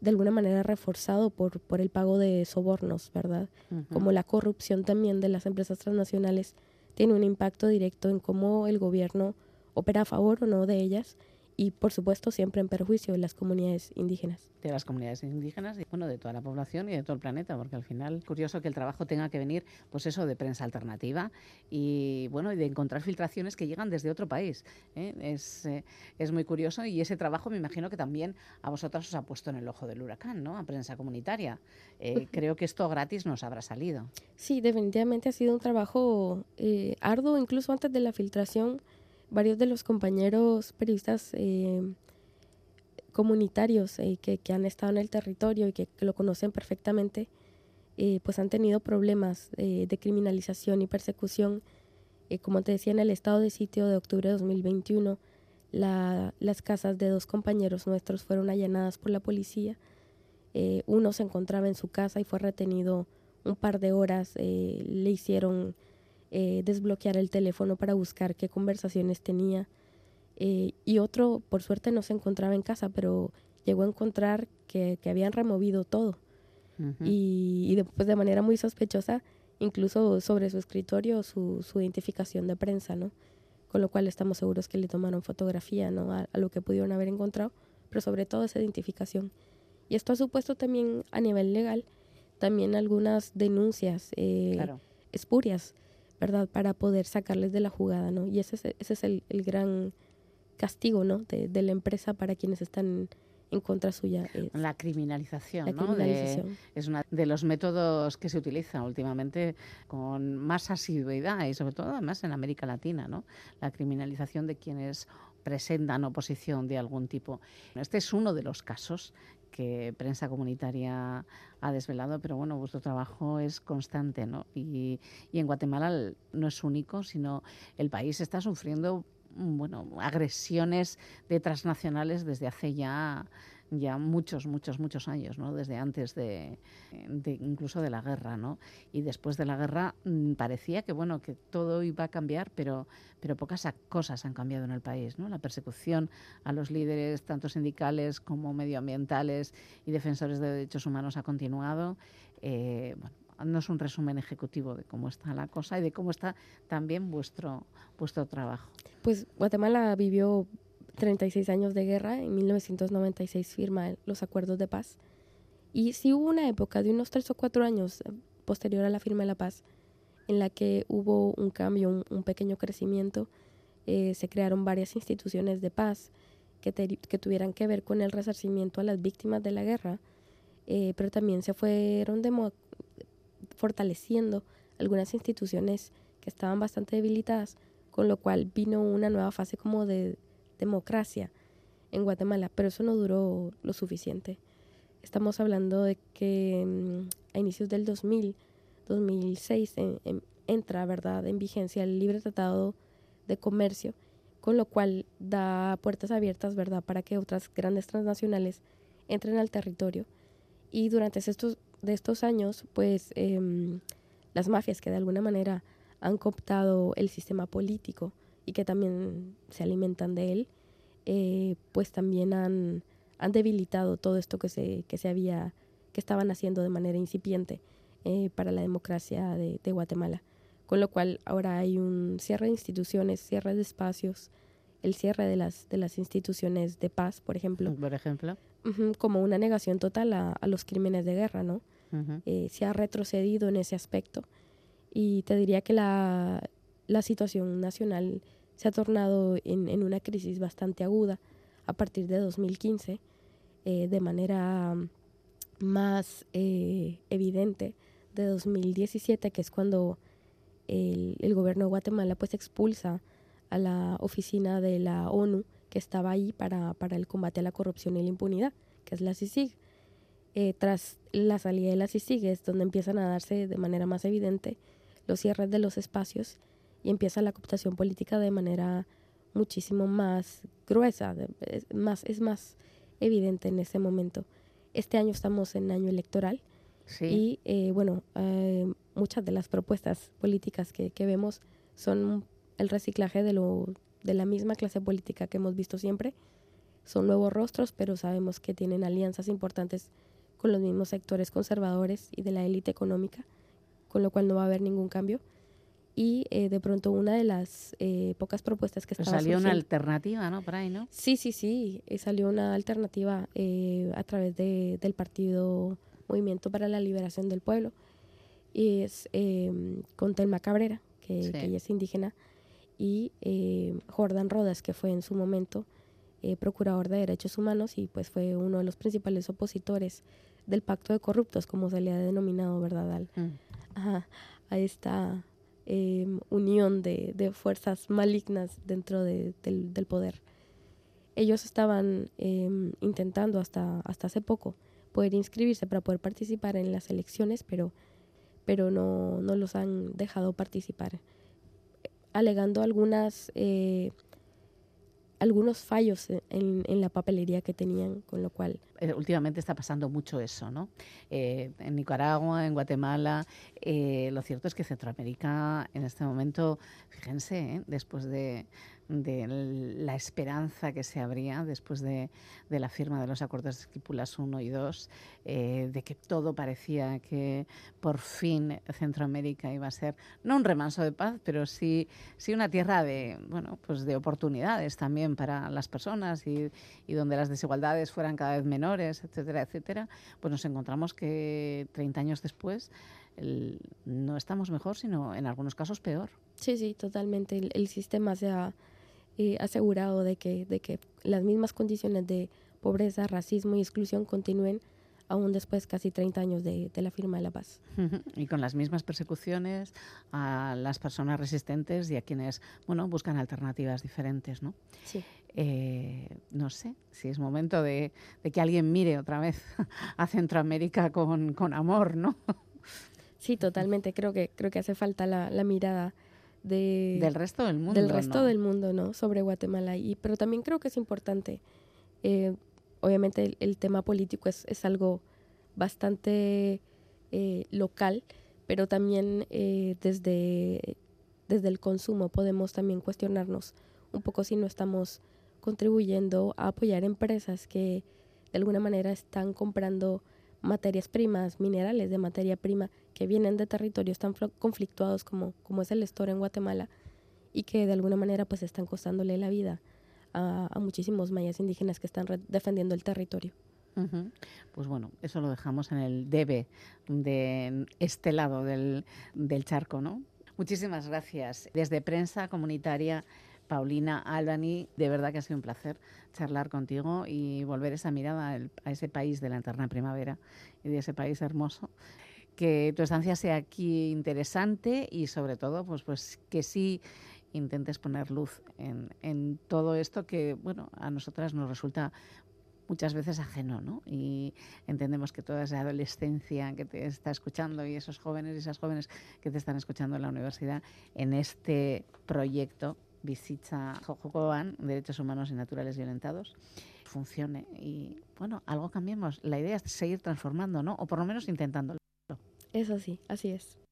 de alguna manera reforzado por, por el pago de sobornos, ¿verdad? Como la corrupción también de las empresas transnacionales tiene un impacto directo en cómo el gobierno opera a favor o no de ellas y por supuesto siempre en perjuicio de las comunidades indígenas. de las comunidades indígenas y bueno de toda la población y de todo el planeta porque al final es curioso que el trabajo tenga que venir pues eso de prensa alternativa y bueno de encontrar filtraciones que llegan desde otro país ¿eh? es, eh, es muy curioso y ese trabajo me imagino que también a vosotras os ha puesto en el ojo del huracán no a prensa comunitaria Eh, creo que esto gratis nos habrá salido Sí, definitivamente ha sido un trabajo eh, arduo, incluso antes de la filtración. Varios de los compañeros periodistas eh, comunitarios eh, que, que han estado en el territorio y que, lo conocen perfectamente, eh, pues han tenido problemas de criminalización y persecución. Como te decía, en el estado de sitio de octubre de 2021, la- las casas de dos compañeros nuestros fueron allanadas por la policía. Uno se encontraba en su casa y fue retenido un par de horas. le hicieron eh, desbloquear el teléfono para buscar qué conversaciones tenía. Eh, y otro, por suerte, no se encontraba en casa, pero llegó a encontrar que, que habían removido todo. y, y después de manera muy sospechosa, incluso sobre su escritorio, su, su identificación de prensa, ¿no? con lo cual estamos seguros que le tomaron fotografía ¿no? a, a lo que pudieron haber encontrado, pero sobre todo esa identificación. Y esto ha supuesto también a nivel legal, también algunas denuncias eh, Claro. espurias, ¿verdad? Para poder sacarles de la jugada, ¿no? Y ese es, ese es el, el gran castigo, ¿no? De, de la empresa para quienes están en contra suya. es La criminalización, la ¿no? De- es uno de los métodos que se utiliza últimamente con más asiduidad y sobre todo además en América Latina, ¿no? La criminalización de quienes presentan oposición de algún tipo. Este es uno de los casos que prensa comunitaria ha desvelado, pero bueno, vuestro trabajo es constante, ¿no? Y, y en Guatemala no es único, sino el país está sufriendo mm, bueno, agresiones de transnacionales desde hace ya, ya muchos, muchos, muchos años, ¿no? Desde antes de, de incluso de la guerra, ¿no? Y después de la guerra mm, parecía que bueno, que todo iba a cambiar, pero, pero pocas cosas han cambiado en el país, ¿no? La persecución a los líderes, tanto sindicales como medioambientales y defensores de derechos humanos ha continuado. Eh, bueno, no es un resumen ejecutivo de cómo está la cosa y de cómo está también vuestro, vuestro trabajo. Pues Guatemala vivió 36 años de guerra, en 1996 firma los acuerdos de paz. Y sí hubo una época de unos tres o cuatro años eh, posterior a la firma de la paz en la que hubo un cambio, un, pequeño crecimiento. Eh, se crearon varias instituciones de paz que, tuvieran que ver con el resarcimiento a las víctimas de la guerra, eh, pero también se fueron fortaleciendo algunas instituciones que estaban bastante debilitadas, con lo cual vino una nueva fase como de democracia en Guatemala, pero eso no duró lo suficiente. Estamos hablando de que mm, a inicios del 2000, 2006 en- en- entra, ¿verdad?, en vigencia el libre tratado de comercio, con lo cual da puertas abiertas, ¿verdad?, para que otras grandes transnacionales entren al territorio. Y durante estos, de estos años, pues em, las mafias que de alguna manera han cooptado el sistema político y que también se alimentan de él, eh, pues también han, han debilitado todo esto que se, que se había, que estaban haciendo de manera incipiente eh, para la democracia de, de Guatemala. Con lo cual ahora hay un cierre de instituciones, cierre de espacios, el cierre de las, de las instituciones de paz, por ejemplo. Por ejemplo. Como una negación total a, a los crímenes de guerra, ¿no? Ujú. Eh, se ha retrocedido en ese aspecto. Y te diría que la, la situación nacional se ha tornado en, una crisis bastante aguda a partir de 2015, eh, de manera mm, más eh, evidente de 2017, que es cuando el, el gobierno de Guatemala pues expulsa a la oficina de la ONU que estaba ahí para, para el combate a la corrupción y la impunidad, que es la CICIG. Eh, tras la salida de la CICIG es donde empiezan a darse de manera más evidente los cierres de los espacios y empieza la cooptación política de manera muchísimo más gruesa, es más, es más evidente en ese momento. Este año estamos en año electoral Sí. y eh, bueno, eh, muchas de las propuestas políticas que, que vemos son el reciclaje de, lo, de la misma clase política que hemos visto siempre. Son nuevos rostros, pero sabemos que tienen alianzas importantes con los mismos sectores conservadores y de la élite económica, con lo cual no va a haber ningún cambio. Y eh, de pronto una de las eh, pocas propuestas que Pues estaba salió una alternativa, ¿no? Por ahí, ¿no? Sí, sí, sí. eh, salió una alternativa eh, a través de, del partido Movimiento para la Liberación del Pueblo. Y es eh, con Telma Cabrera, que, Sí. que ella es indígena, y eh, Jordan Rodas, que fue en su momento procurador de derechos humanos y pues fue uno de los principales opositores del pacto de corruptos, como se le ha denominado, ¿verdad? Al, Mm. ajá, a esta eh, unión de, fuerzas malignas dentro de- del, poder. Ellos estaban eh, intentando hasta, hace poco poder inscribirse para poder participar en las elecciones, pero, no, los han dejado participar, alegando algunas, eh, algunos fallos en la papelería que tenían, con lo cual eh, últimamente está pasando mucho eso, ¿no? Eh, en Nicaragua, en Guatemala, eh, lo cierto es que Centroamérica en este momento, fíjense, ¿eh? después de, la esperanza que se abría después de, la firma de los acuerdos de Esquipulas 1 y 2, eh, de que todo parecía que por fin Centroamérica iba a ser, no un remanso de paz, pero sí, sí una tierra de, bueno, pues de oportunidades también para las personas y, y donde las desigualdades fueran cada vez menores, etcétera, etcétera, pues nos encontramos que 30 años después no estamos mejor, sino en algunos casos peor. Sí, sí, totalmente. El, el sistema se ha eh, asegurado de que, de que las mismas condiciones de pobreza, racismo y exclusión continúen aún después casi 30 años de, de la firma de la paz. Y con las mismas persecuciones a las personas resistentes y a quienes, bueno, buscan alternativas diferentes, ¿no? Sí. Eh, no sé si es momento de, de que alguien mire otra vez a Centroamérica con, con amor, ¿no? Sí, totalmente. Creo que, creo que hace falta la, la mirada de, Del resto del mundo, Del resto ¿no? del mundo, ¿no? Sobre Guatemala. Y, pero también creo que es importante. eh, obviamente el, tema político es, es algo bastante eh, local, pero también eh, desde, desde el consumo podemos también cuestionarnos un poco si no estamos contribuyendo a apoyar empresas que de alguna manera están comprando materias primas, minerales de materia prima que vienen de territorios tan conflictuados como, como es el Estor en Guatemala y que de alguna manera pues están costándole la vida a, a muchísimos mayas indígenas que están defendiendo el territorio. Ujú. Pues bueno, eso lo dejamos en el debe de este lado del, del charco, ¿no? Muchísimas gracias. Desde Prensa Comunitaria, Paulina Albany, de verdad que ha sido un placer charlar contigo y volver esa mirada a ese país de la eterna primavera y de ese país hermoso. Que tu estancia sea aquí interesante y sobre todo, pues, pues que sí intentes poner luz en, todo esto que, bueno, a nosotras nos resulta muchas veces ajeno, ¿no? Y entendemos que toda esa adolescencia que te está escuchando y esos jóvenes y esas jóvenes que te están escuchando en la universidad en este proyecto Visita Jojocoban, Derechos Humanos y Naturales Violentados, funcione y, bueno, algo cambiemos. La idea es seguir transformando, ¿no? O por lo menos intentándolo. Eso sí, así es.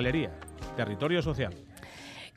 Galería, Territorio Social.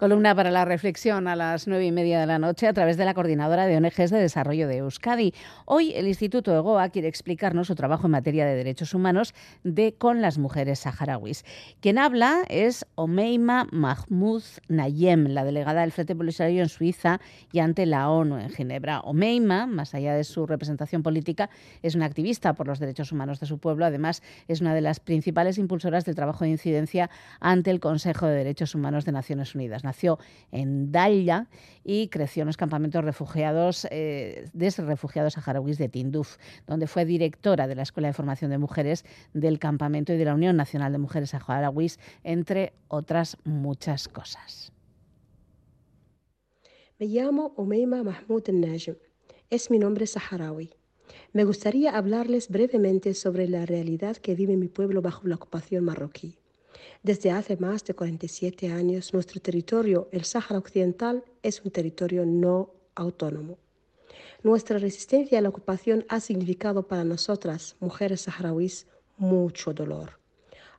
Columna para la reflexión a las nueve y media de la noche a través de la Coordinadora de ONGs de Desarrollo de Euskadi. Hoy el Instituto EGOA quiere explicarnos su trabajo en materia de derechos humanos de con las mujeres saharauis. Quien habla es Omeima Mahmoud Nayem, la delegada del Frente Polisario en Suiza y ante la ONU en Ginebra. Omeima, más allá de su representación política, es una activista por los derechos humanos de su pueblo. Además, es una de las principales impulsoras del trabajo de incidencia ante el Consejo de Derechos Humanos de Naciones Unidas nació en Dalla y creció en los campamentos refugiados, eh, de refugiados saharauis de Tinduf, donde fue directora de la Escuela de Formación de Mujeres del campamento y de la Unión Nacional de Mujeres Saharauis, entre otras muchas cosas. Me llamo Omeima Mahmoud Najm. Es mi nombre saharaui. Me gustaría hablarles brevemente sobre la realidad que vive mi pueblo bajo la ocupación marroquí. Desde hace más de 47 años, nuestro territorio, el Sáhara Occidental, es un territorio no autónomo. Nuestra resistencia a la ocupación ha significado para nosotras, mujeres saharauis, mucho dolor.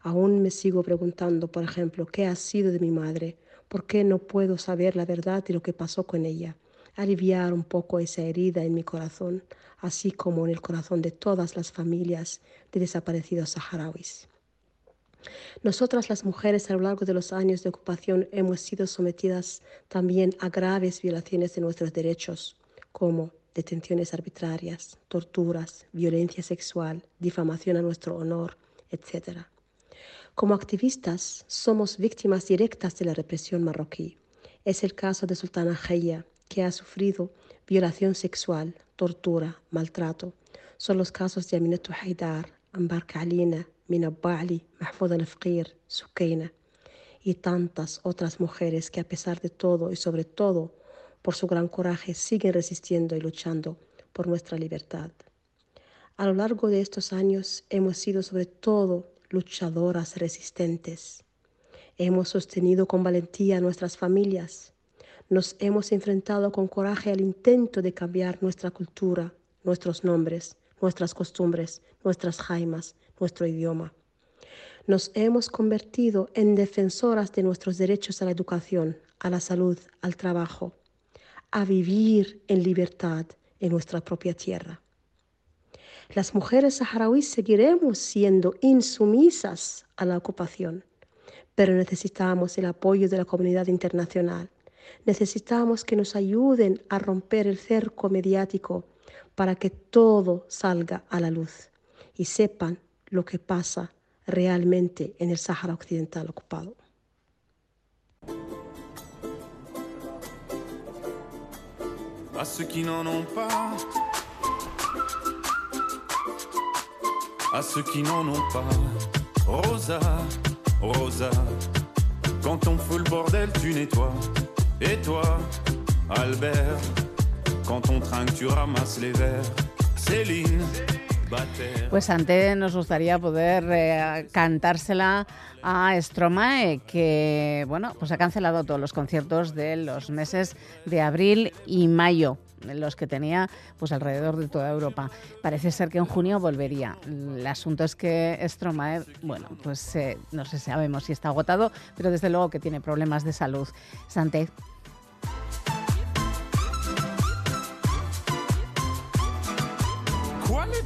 Aún me sigo preguntando, por ejemplo, qué ha sido de mi madre, por qué no puedo saber la verdad de lo que pasó con ella, aliviar un poco esa herida en mi corazón, así como en el corazón de todas las familias de desaparecidos saharauis. Nosotras las mujeres a lo largo de los años de ocupación hemos sido sometidas también a graves violaciones de nuestros derechos, como detenciones arbitrarias, torturas, violencia sexual, difamación a nuestro honor, etc. Como activistas somos víctimas directas de la represión marroquí. Es el caso de Sultana Jaya, que ha sufrido violación sexual, tortura, maltrato. Son los casos de Aminatu Haidar, Ambar Kalina, Mina Bali, Mahfoud al-Fqir, Sukeina y tantas otras mujeres que a pesar de todo y sobre todo por su gran coraje siguen resistiendo y luchando por nuestra libertad. A lo largo de estos años hemos sido sobre todo luchadoras resistentes. Hemos sostenido con valentía a nuestras familias. Nos hemos enfrentado con coraje al intento de cambiar nuestra cultura, nuestros nombres, nuestras costumbres, nuestras jaimas, nuestro idioma. Nos hemos convertido en defensoras de nuestros derechos a la educación, a la salud, al trabajo, a vivir en libertad en nuestra propia tierra. Las mujeres saharauis seguiremos siendo insumisas a la ocupación, pero necesitamos el apoyo de la comunidad internacional. Necesitamos que nos ayuden a romper el cerco mediático para que todo salga a la luz y sepan lo que pasa realmente en el Sáhara Occidental ocupado. À ceux qui n'en ont pas, à ceux qui n'en ont pas, Rosa, Rosa, quand on fout le bordel, tu nettoies. Et toi, Albert, quand on trinque, tu ramasses les verres. Céline, Pues antes nos gustaría poder eh, cantársela a Stromae, que bueno, pues ha cancelado todos los conciertos de los meses de abril y mayo los que tenía pues alrededor de toda Europa. Parece ser que en junio volvería. El asunto es que Stromae, bueno, pues eh, no sé, sabemos si está agotado, pero desde luego que tiene problemas de salud. Santé.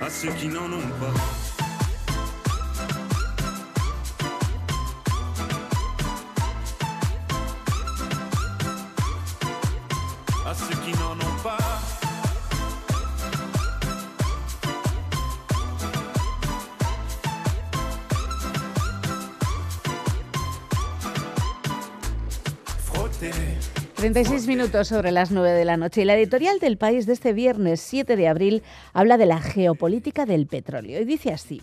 À ceux qui n'en ont pas. À ceux qui n'en ont pas. Frotter. 36 minutos sobre las 9 de la noche y la editorial del país de este viernes 7 de abril habla de la geopolítica del petróleo y dice así.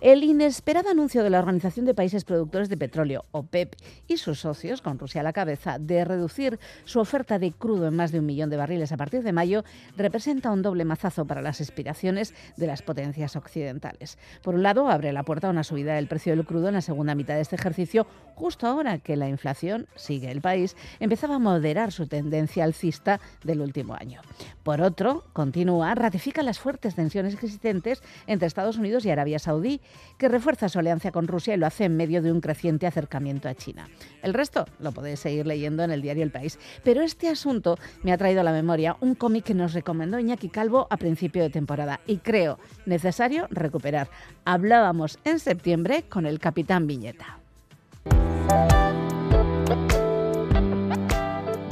El inesperado anuncio de la Organización de Países Productores de Petróleo, OPEP, y sus socios, con Rusia a la cabeza, de reducir su oferta de crudo en más de un millón de barriles a partir de mayo, representa un doble mazazo para las aspiraciones de las potencias occidentales. Por un lado, abre la puerta a una subida del precio del crudo en la segunda mitad de este ejercicio, justo ahora que la inflación, sigue el país, empezaba a moderar su tendencia alcista del último año. Por otro, continúa, ratifica las fuertes tensiones existentes entre Estados Unidos y Arabia Saudí, que refuerza su alianza con Rusia y lo hace en medio de un creciente acercamiento a China. El resto lo podéis seguir leyendo en el diario El País. Pero este asunto me ha traído a la memoria un cómic que nos recomendó Iñaki Calvo a principio de temporada y creo necesario recuperar. Hablábamos en septiembre con el Capitán Viñeta.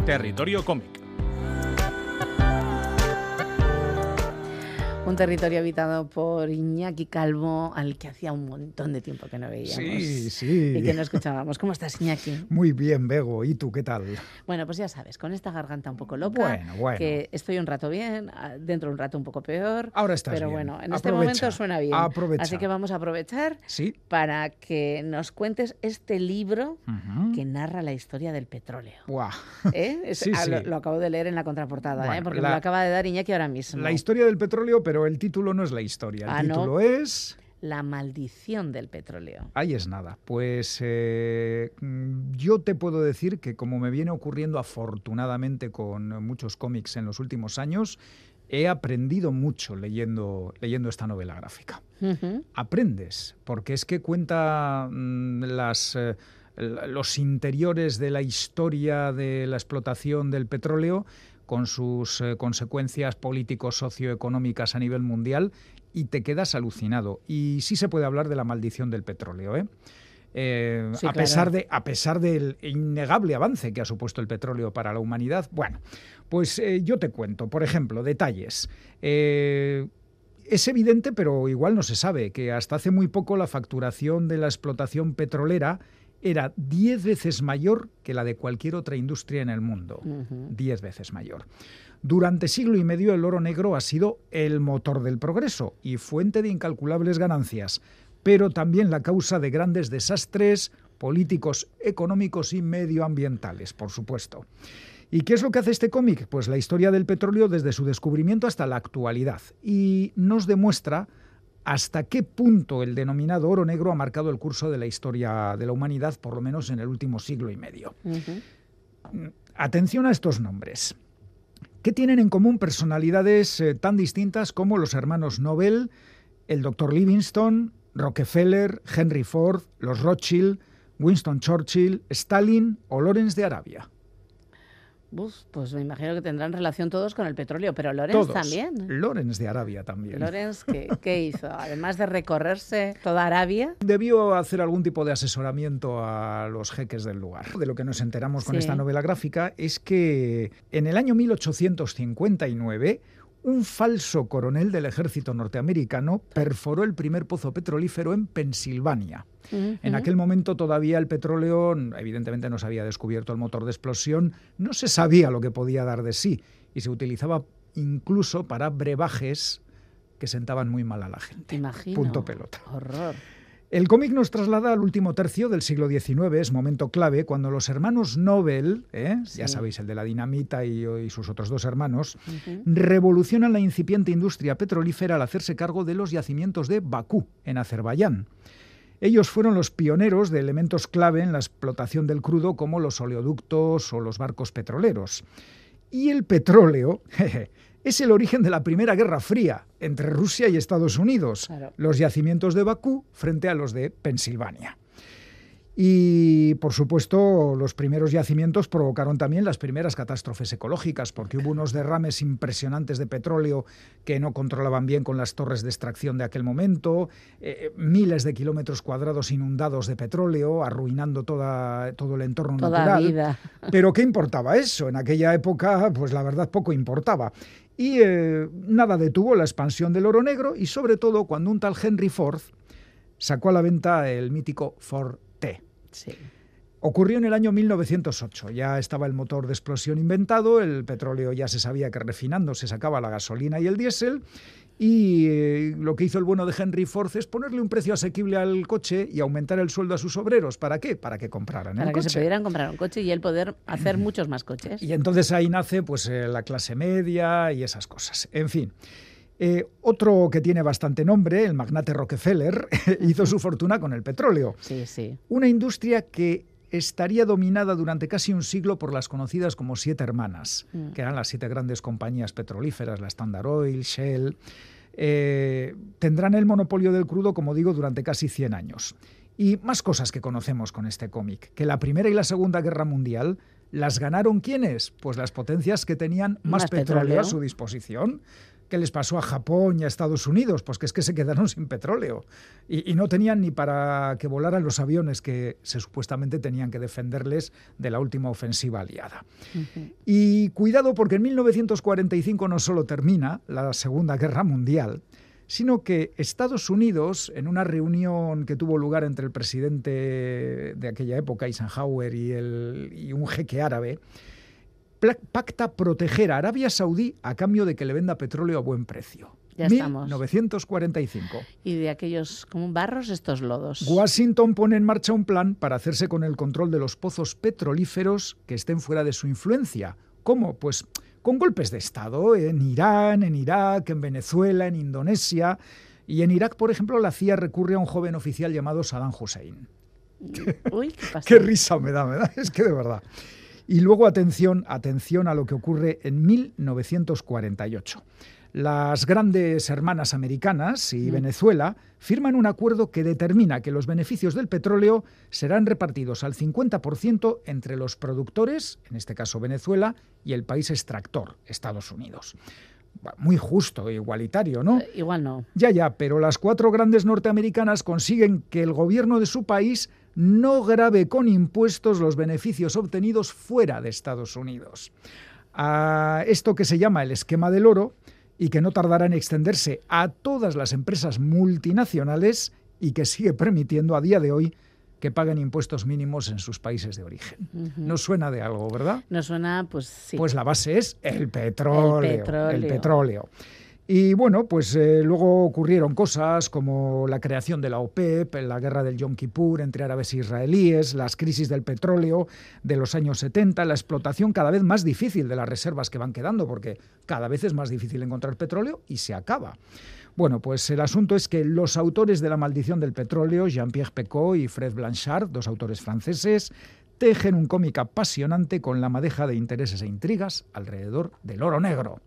Territorio cómic. Un territorio habitado por Iñaki Calvo, al que hacía un montón de tiempo que no veíamos. Sí, sí. Y que no escuchábamos. ¿Cómo estás, Iñaki? Muy bien, Bego. ¿Y tú qué tal? Bueno, pues ya sabes, con esta garganta un poco loca, Bueno, bueno. que estoy un rato bien, dentro de un rato un poco peor. Ahora estás Pero bien. bueno, en este Aprovecha, momento suena bien. aprovecha. Así que vamos a aprovechar Sí. para que nos cuentes este libro Ujú. que narra la historia del petróleo. Buah. ¿Eh? Es- Sí, ah, sí. Lo, lo acabo de leer en la contraportada, ¿eh? Bueno, porque la- me lo acaba de dar Iñaki ahora mismo. La historia del petróleo, pero el título no es la historia. El Ah, ¿no? título es... La maldición del petróleo. Ahí es nada. Pues eh, mm, yo te puedo decir que como me viene ocurriendo afortunadamente con muchos cómics en los últimos años, he aprendido mucho leyendo, leyendo esta novela gráfica. Aprendes, porque es que cuenta mm, las, eh, los interiores de la historia de la explotación del petróleo con sus eh, consecuencias políticos socioeconómicas a nivel mundial y te quedas alucinado. Y sí se puede hablar de la maldición del petróleo, ¿eh? Eh, Sí, a, claro. pesar de, a pesar del innegable avance que ha supuesto el petróleo para la humanidad, bueno, pues eh, yo te cuento, por ejemplo, detalles. Eh, es evidente, pero igual no se sabe, que hasta hace muy poco la facturación de la explotación petrolera era 10 veces mayor que la de cualquier otra industria en el mundo. Ujú. 10 veces mayor. Durante siglo y medio el oro negro ha sido el motor del progreso y fuente de incalculables ganancias, pero también la causa de grandes desastres políticos, económicos y medioambientales, por supuesto. ¿Y qué es lo que hace este cómic? Pues la historia del petróleo desde su descubrimiento hasta la actualidad y nos demuestra hasta qué punto el denominado oro negro ha marcado el curso de la historia de la humanidad, por lo menos en el último siglo y medio. Atención a estos nombres. ¿Qué tienen en común personalidades eh, tan distintas como los hermanos Nobel, el Dr. Livingstone, Rockefeller, Henry Ford, los Rothschild, Winston Churchill, Stalin o Lorenz de Arabia? Uf, pues me imagino que tendrán relación todos con el petróleo, pero Lorenz Todos. también. Lorenz de Arabia también. Lorenz, ¿qué, qué hizo? Además de recorrerse toda Arabia. Debió hacer algún tipo de asesoramiento a los jeques del lugar. De lo que nos enteramos con Sí. esta novela gráfica es que en el año 1859 un falso coronel del ejército norteamericano perforó el primer pozo petrolífero en Pensilvania. En aquel momento todavía el petróleo, evidentemente no se había descubierto el motor de explosión, no se sabía lo que podía dar de sí y se utilizaba incluso para brebajes que sentaban muy mal a la gente. Te imagino. Punto pelota. Horror. El cómic nos traslada al último tercio del siglo XIX, es momento clave, cuando los hermanos Nobel, ¿eh? ya sabéis, el de la dinamita y, y sus otros dos hermanos, revolucionan la incipiente industria petrolífera al hacerse cargo de los yacimientos de Bakú, en Azerbaiyán. Ellos fueron los pioneros de elementos clave en la explotación del crudo como los oleoductos o los barcos petroleros. Y el petróleo jeje, es el origen de la Primera Guerra Fría entre Rusia y Estados Unidos, Claro. los yacimientos de Bakú frente a los de Pensilvania. Y, por supuesto, los primeros yacimientos provocaron también las primeras catástrofes ecológicas, porque hubo unos derrames impresionantes de petróleo que no controlaban bien con las torres de extracción de aquel momento, eh, miles de kilómetros cuadrados inundados de petróleo, arruinando toda, todo el entorno Toda natural. vida. Pero ¿qué importaba eso? En aquella época, pues la verdad poco importaba. Y eh, nada detuvo la expansión del oro negro y sobre todo cuando un tal Henry Ford sacó a la venta el mítico Ford T. Sí. Ocurrió en el año 1908. Ya estaba el motor de explosión inventado, el petróleo ya se sabía que refinando se sacaba la gasolina y el diésel. Y eh, lo que hizo el bueno de Henry Ford es ponerle un precio asequible al coche y aumentar el sueldo a sus obreros. ¿Para qué? Para que compraran Para el que coche. se pudieran comprar un coche y él poder hacer muchos más coches. Y entonces ahí nace pues eh, la clase media y esas cosas. En fin. Eh, otro que tiene bastante nombre, el magnate Rockefeller, hizo su fortuna con el petróleo. Sí, sí. Una industria que estaría dominada durante casi un siglo por las conocidas como siete hermanas, Mm. que eran las siete grandes compañías petrolíferas, la Standard Oil, Shell. Eh, tendrán el monopolio del crudo, como digo, durante casi 100 años. Y más cosas que conocemos con este cómic, que la Primera y la Segunda Guerra Mundial las ganaron quiénes? Pues las potencias que tenían más, Más petróleo, petróleo. a su disposición. ¿Qué les pasó a Japón y a Estados Unidos? Pues que es que se quedaron sin petróleo y, y no tenían ni para que volaran los aviones que se supuestamente tenían que defenderles de la última ofensiva aliada. Y cuidado porque en 1945 no solo termina la Segunda Guerra Mundial, sino que Estados Unidos, en una reunión que tuvo lugar entre el presidente de aquella época, Eisenhower, y, el- y un jeque árabe, pacta proteger a Arabia Saudí a cambio de que le venda petróleo a buen precio. Ya estamos. 1945. Y de aquellos como barros estos lodos. Washington pone en marcha un plan para hacerse con el control de los pozos petrolíferos que estén fuera de su influencia. ¿Cómo? Pues con golpes de Estado en Irán, en Irak, en Venezuela, en Indonesia. Y en Irak, por ejemplo, la CIA recurre a un joven oficial llamado Saddam Hussein. Uy, ¿qué pasa? Qué risa me da, me da, es que de verdad. Y luego atención, atención a lo que ocurre en 1948. Las grandes hermanas americanas y Mm. Venezuela firman un acuerdo que determina que los beneficios del petróleo serán repartidos al 50% entre los productores, en este caso Venezuela, y el país extractor, Estados Unidos. Muy justo e igualitario, ¿no? Eh, Igual no. Ya, ya, pero las cuatro grandes norteamericanas consiguen que el gobierno de su país no grave con impuestos los beneficios obtenidos fuera de Estados Unidos. A esto que se llama el esquema del oro y que no tardará en extenderse a todas las empresas multinacionales y que sigue permitiendo a día de hoy que paguen impuestos mínimos en sus países de origen. Ujú. No suena de algo, ¿verdad? Nos suena, pues sí. Pues la base es el petróleo. El petróleo. el petróleo. Y bueno, pues eh, luego ocurrieron cosas como la creación de la OPEP, la guerra del Yom Kippur entre árabes e israelíes, las crisis del petróleo de los años 70, la explotación cada vez más difícil de las reservas que van quedando, porque cada vez es más difícil encontrar petróleo y se acaba. Bueno, pues el asunto es que los autores de La maldición del petróleo, Jean-Pierre Pecot y Fred Blanchard, dos autores franceses, tejen un cómic apasionante con la madeja de intereses e intrigas alrededor del oro negro.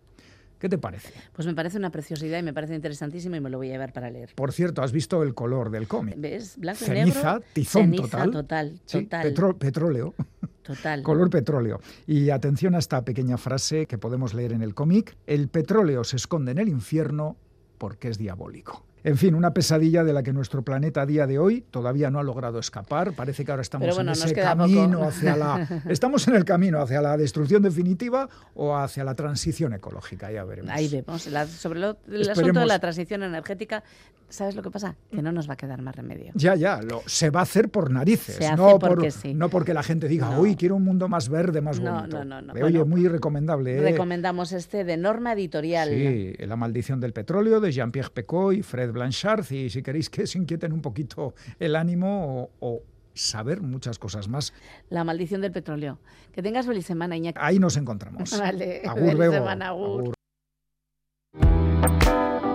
¿Qué te parece? Pues me parece una preciosidad y me parece interesantísimo y me lo voy a llevar para leer. Por cierto, ¿has visto el color del cómic? ¿Ves? Blanco y Ceniza, negro. tizón Ceniza, total. total, Sí, total. petróleo. Total. Color petróleo. Y atención a esta pequeña frase que podemos leer en el cómic. El petróleo se esconde en el infierno porque es diabólico. En fin, una pesadilla de la que nuestro planeta a día de hoy todavía no ha logrado escapar. Parece que ahora estamos bueno, en ese camino poco. hacia la. Estamos en el camino hacia la destrucción definitiva o hacia la transición ecológica, ya veremos. Ahí vemos. La- sobre lo- el asunto de la transición energética, ¿sabes lo que pasa? Que no nos va a quedar más remedio. Ya, ya, lo, se va a hacer por narices, Se hace no, porque por, sí. no porque la gente diga, No. uy, quiero un mundo más verde, más No, bonito. no, no, no. Bueno, Oye, muy recomendable. ¿eh? Recomendamos este de norma editorial. Sí, La maldición del petróleo de Jean-Pierre Pecot y Fred Blanchard. Y si queréis que os inquieten un poquito el ánimo o, o saber muchas cosas más, La maldición del petróleo. Que tengas feliz semana, Iñaki. ahí nos encontramos. Vale. Agur, feliz semana, agur. Agur.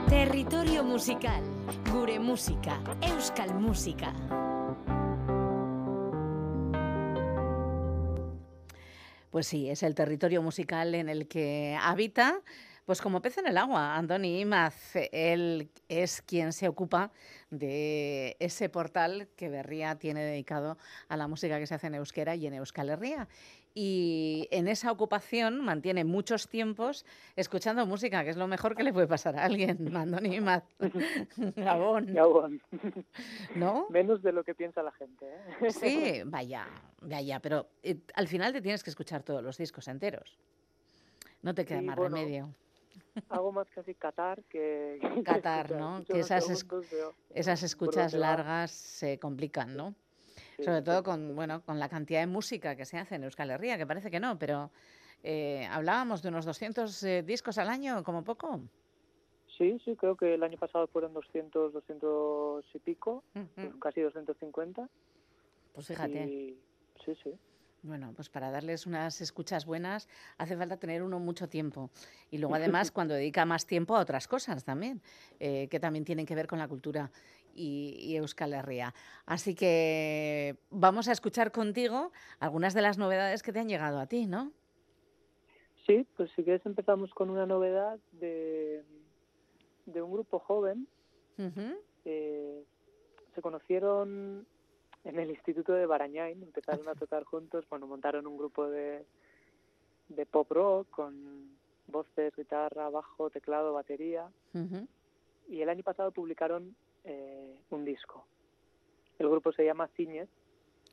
Territorio musical. Gure música. Euskal música. Pues sí, es el territorio musical en el que habita, pues como pez en el agua, Andoni Imaz. Él es quien se ocupa de ese portal que Berría tiene dedicado a la música que se hace en euskera y en Euskal Herria. Y en esa ocupación mantiene muchos tiempos escuchando música, que es lo mejor que le puede pasar a alguien, Andoni Imaz. Gabón. Gabón. ¿No? Menos de lo que piensa la gente. ¿eh? Sí, vaya, vaya, pero eh, al final te tienes que escuchar todos los discos enteros. No te queda Sí, más bueno, remedio. Hago más casi Qatar que... escuchar. ¿no? Que esas, es- esas escuchas largas se complican, ¿no? Sí, Sobre sí. todo con, bueno, con la cantidad de música que se hace en Euskal Herria, que parece que no, pero eh, hablábamos de unos 200 eh, discos al año, como poco. Sí, sí, creo que el año pasado fueron 200, 200 y pico, Ujú. pues casi 250. Pues fíjate. Y- sí, sí. Bueno, pues para darles unas escuchas buenas hace falta tener uno mucho tiempo. Y luego además cuando dedica más tiempo a otras cosas también, eh, que también tienen que ver con la cultura y, y Euskal Herria. Así que vamos a escuchar contigo algunas de las novedades que te han llegado a ti, ¿no? Sí, pues si quieres empezamos con una novedad de, de un grupo joven. Eh, se conocieron en el Instituto de Barañain, empezaron a tocar juntos, bueno, montaron un grupo de, de pop rock con voces, guitarra, bajo, teclado, batería, y el año pasado publicaron eh, un disco. El grupo se llama Ciñez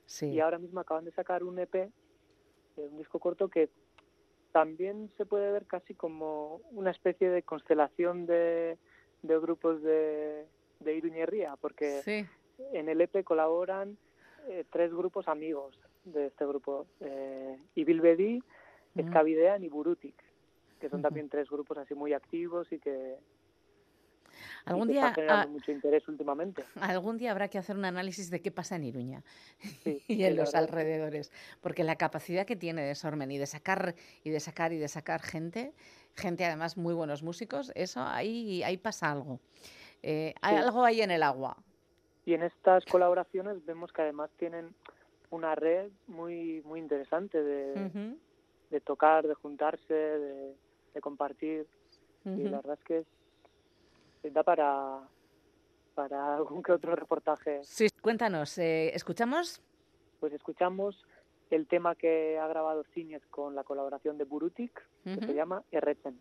Sí. y ahora mismo acaban de sacar un EP, eh, un disco corto que también se puede ver casi como una especie de constelación de, de grupos de, de Iruñerría, porque Sí. En el EP colaboran eh, tres grupos amigos de este grupo, eh, Ibilbedi. Escavidean y Burutik, que son también tres grupos así muy activos y que, y Algún que día, generando ah, mucho interés últimamente. algún día habrá que hacer un análisis de qué pasa en Iruña Sí, y en los verdad alrededores, porque la capacidad que tiene de Sormen y de sacar y de sacar y de sacar gente, gente además muy buenos músicos, eso ahí ahí pasa algo. Eh, hay Sí. algo ahí en el agua. Y en estas colaboraciones vemos que además tienen una red muy muy interesante de, de tocar, de juntarse, de, de compartir. Y la verdad es que es, da para, para algún que otro reportaje. Sí, cuéntanos, eh, ¿escuchamos? Pues escuchamos el tema que ha grabado Cines con la colaboración de Burutik, que se llama Erretzen.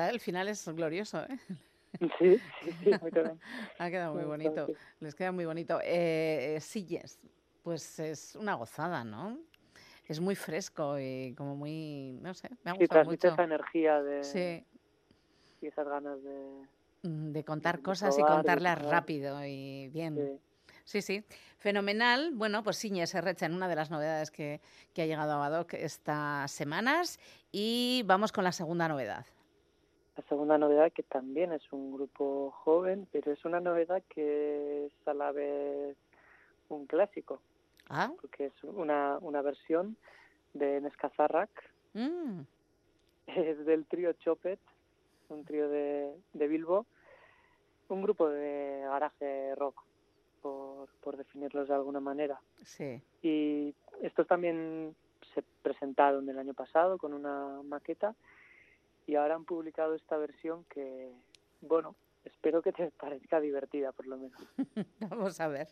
Verdad, el final es glorioso, ¿eh? Sí, sí, sí, muy bien. ha quedado muy Sí, bonito. sí. Les queda muy bonito. Eh, Silles, pues es una gozada, ¿no? Es muy fresco y como muy, no sé, me ha Sí, gustado transmite mucho. esa energía de, Sí, y esas ganas de... mm, de contar de cosas y probar, contarlas rápido y bien. Sí, sí, fenomenal. Bueno, pues Siñes Errechen, una de las novedades que, que ha llegado a Badoc estas semanas. Y vamos con la segunda novedad. La segunda novedad, que también es un grupo joven, pero es una novedad que es a la vez un clásico, Ah, porque es una, una versión de Nescazarrak, mm, es del trío Chopet, un trío de, de Bilbo, un grupo de garaje rock, por, por definirlos de alguna manera. sí. Y estos también se presentaron el año pasado con una maqueta y ahora han publicado esta versión que, bueno, espero que te parezca divertida por lo menos. Vamos a ver.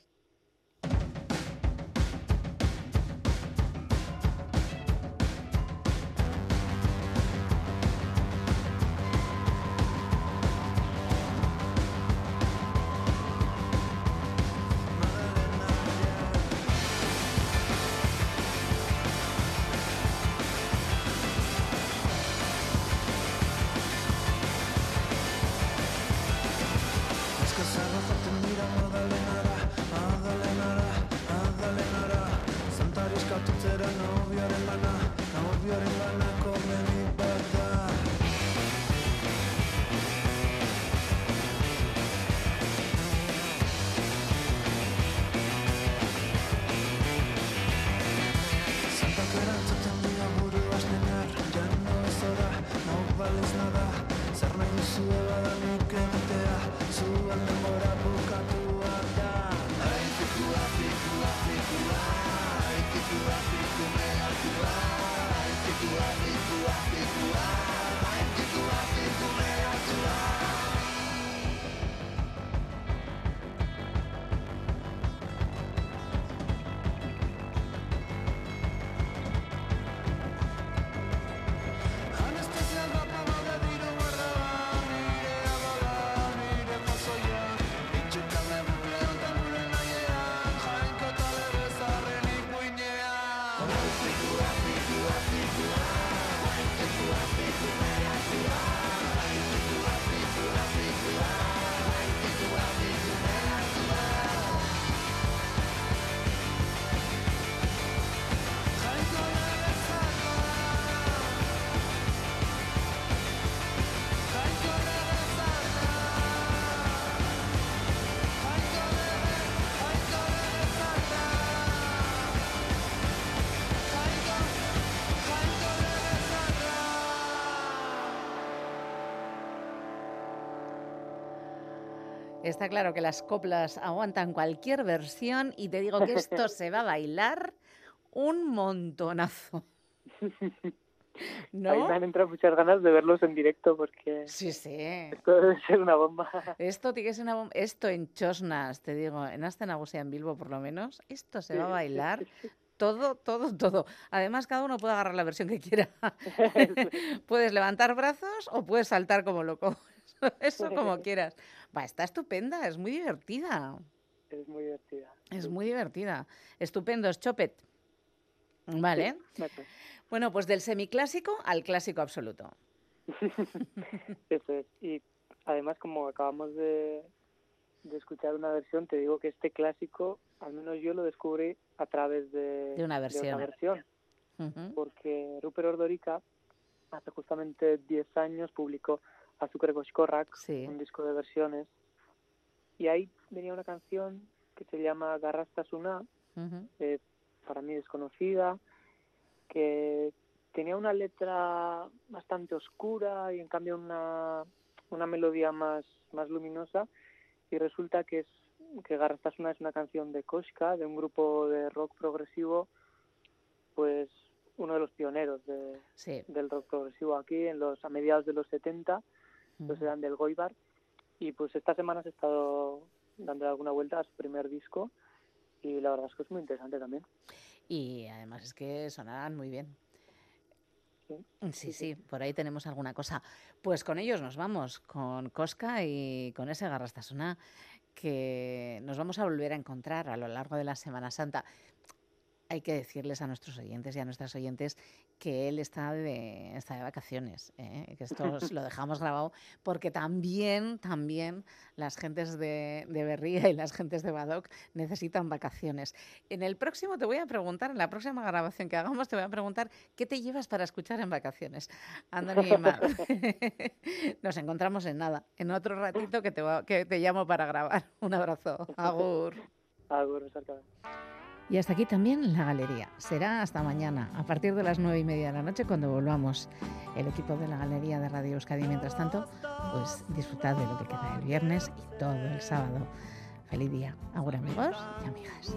Está claro que las coplas aguantan cualquier versión y te digo que esto se va a bailar un montonazo. ¿No? Ahí me han entrado muchas ganas de verlos en directo porque Sí, sí. esto debe ser una bomba. Esto tiene que ser una bom- Esto en Chosnas, te digo, en Asta Nagusia en Bilbo por lo menos, esto se va a bailar todo, todo, todo. Además, cada uno puede agarrar la versión que quiera. puedes levantar brazos o puedes saltar como loco. Eso como quieras. Va, está estupenda, es muy divertida. Es muy divertida. Es muy divertida. Estupendo, es Chopet. Vale. Sí. Bueno, pues del semiclásico al clásico absoluto. Eso es. Y además, como acabamos de, de escuchar una versión, te digo que este clásico, al menos yo lo descubrí a través de, De una versión. Porque Rupert Ordorica, hace justamente 10 años, publicó Azúcar Goshkorrak, Sí. un disco de versiones. Y ahí venía una canción que se llama Garrastasuna, Ujú. eh, para mí desconocida, que tenía una letra bastante oscura y en cambio una, una melodía más, más luminosa y resulta que es que Garrastasuna es una canción de Koshka, de un grupo de rock progresivo, pues uno de los pioneros de, Sí. del rock progresivo aquí en los a mediados de los 70, Ujú. eran del Goibar y pues esta semana se ha estado dando alguna vuelta a su primer disco y la verdad es que es muy interesante también. Y además es que sonarán muy bien. Sí, sí, por ahí tenemos alguna cosa. Pues con ellos nos vamos, con Cosca y con ese Garrastasuna, que nos vamos a volver a encontrar a lo largo de la Semana Santa. Hay que decirles a nuestros oyentes y a nuestras oyentes que él está de, está de vacaciones, ¿eh? que esto lo dejamos grabado, porque también, también las gentes de, de Berría y las gentes de Badoc necesitan vacaciones. En el próximo te voy a preguntar, en la próxima grabación que hagamos, te voy a preguntar qué te llevas para escuchar en vacaciones. Andoni nos encontramos en nada, en otro ratito que te, va- que te llamo para grabar. Un abrazo. Agur. Agur. Y hasta aquí también la galería. Será hasta mañana, a partir de las nueve y media de la noche, cuando volvamos el equipo de la galería de Radio Euskadi. Mientras tanto, pues disfrutad de lo que queda el viernes y todo el sábado. Feliz día. Agur amigos y amigas.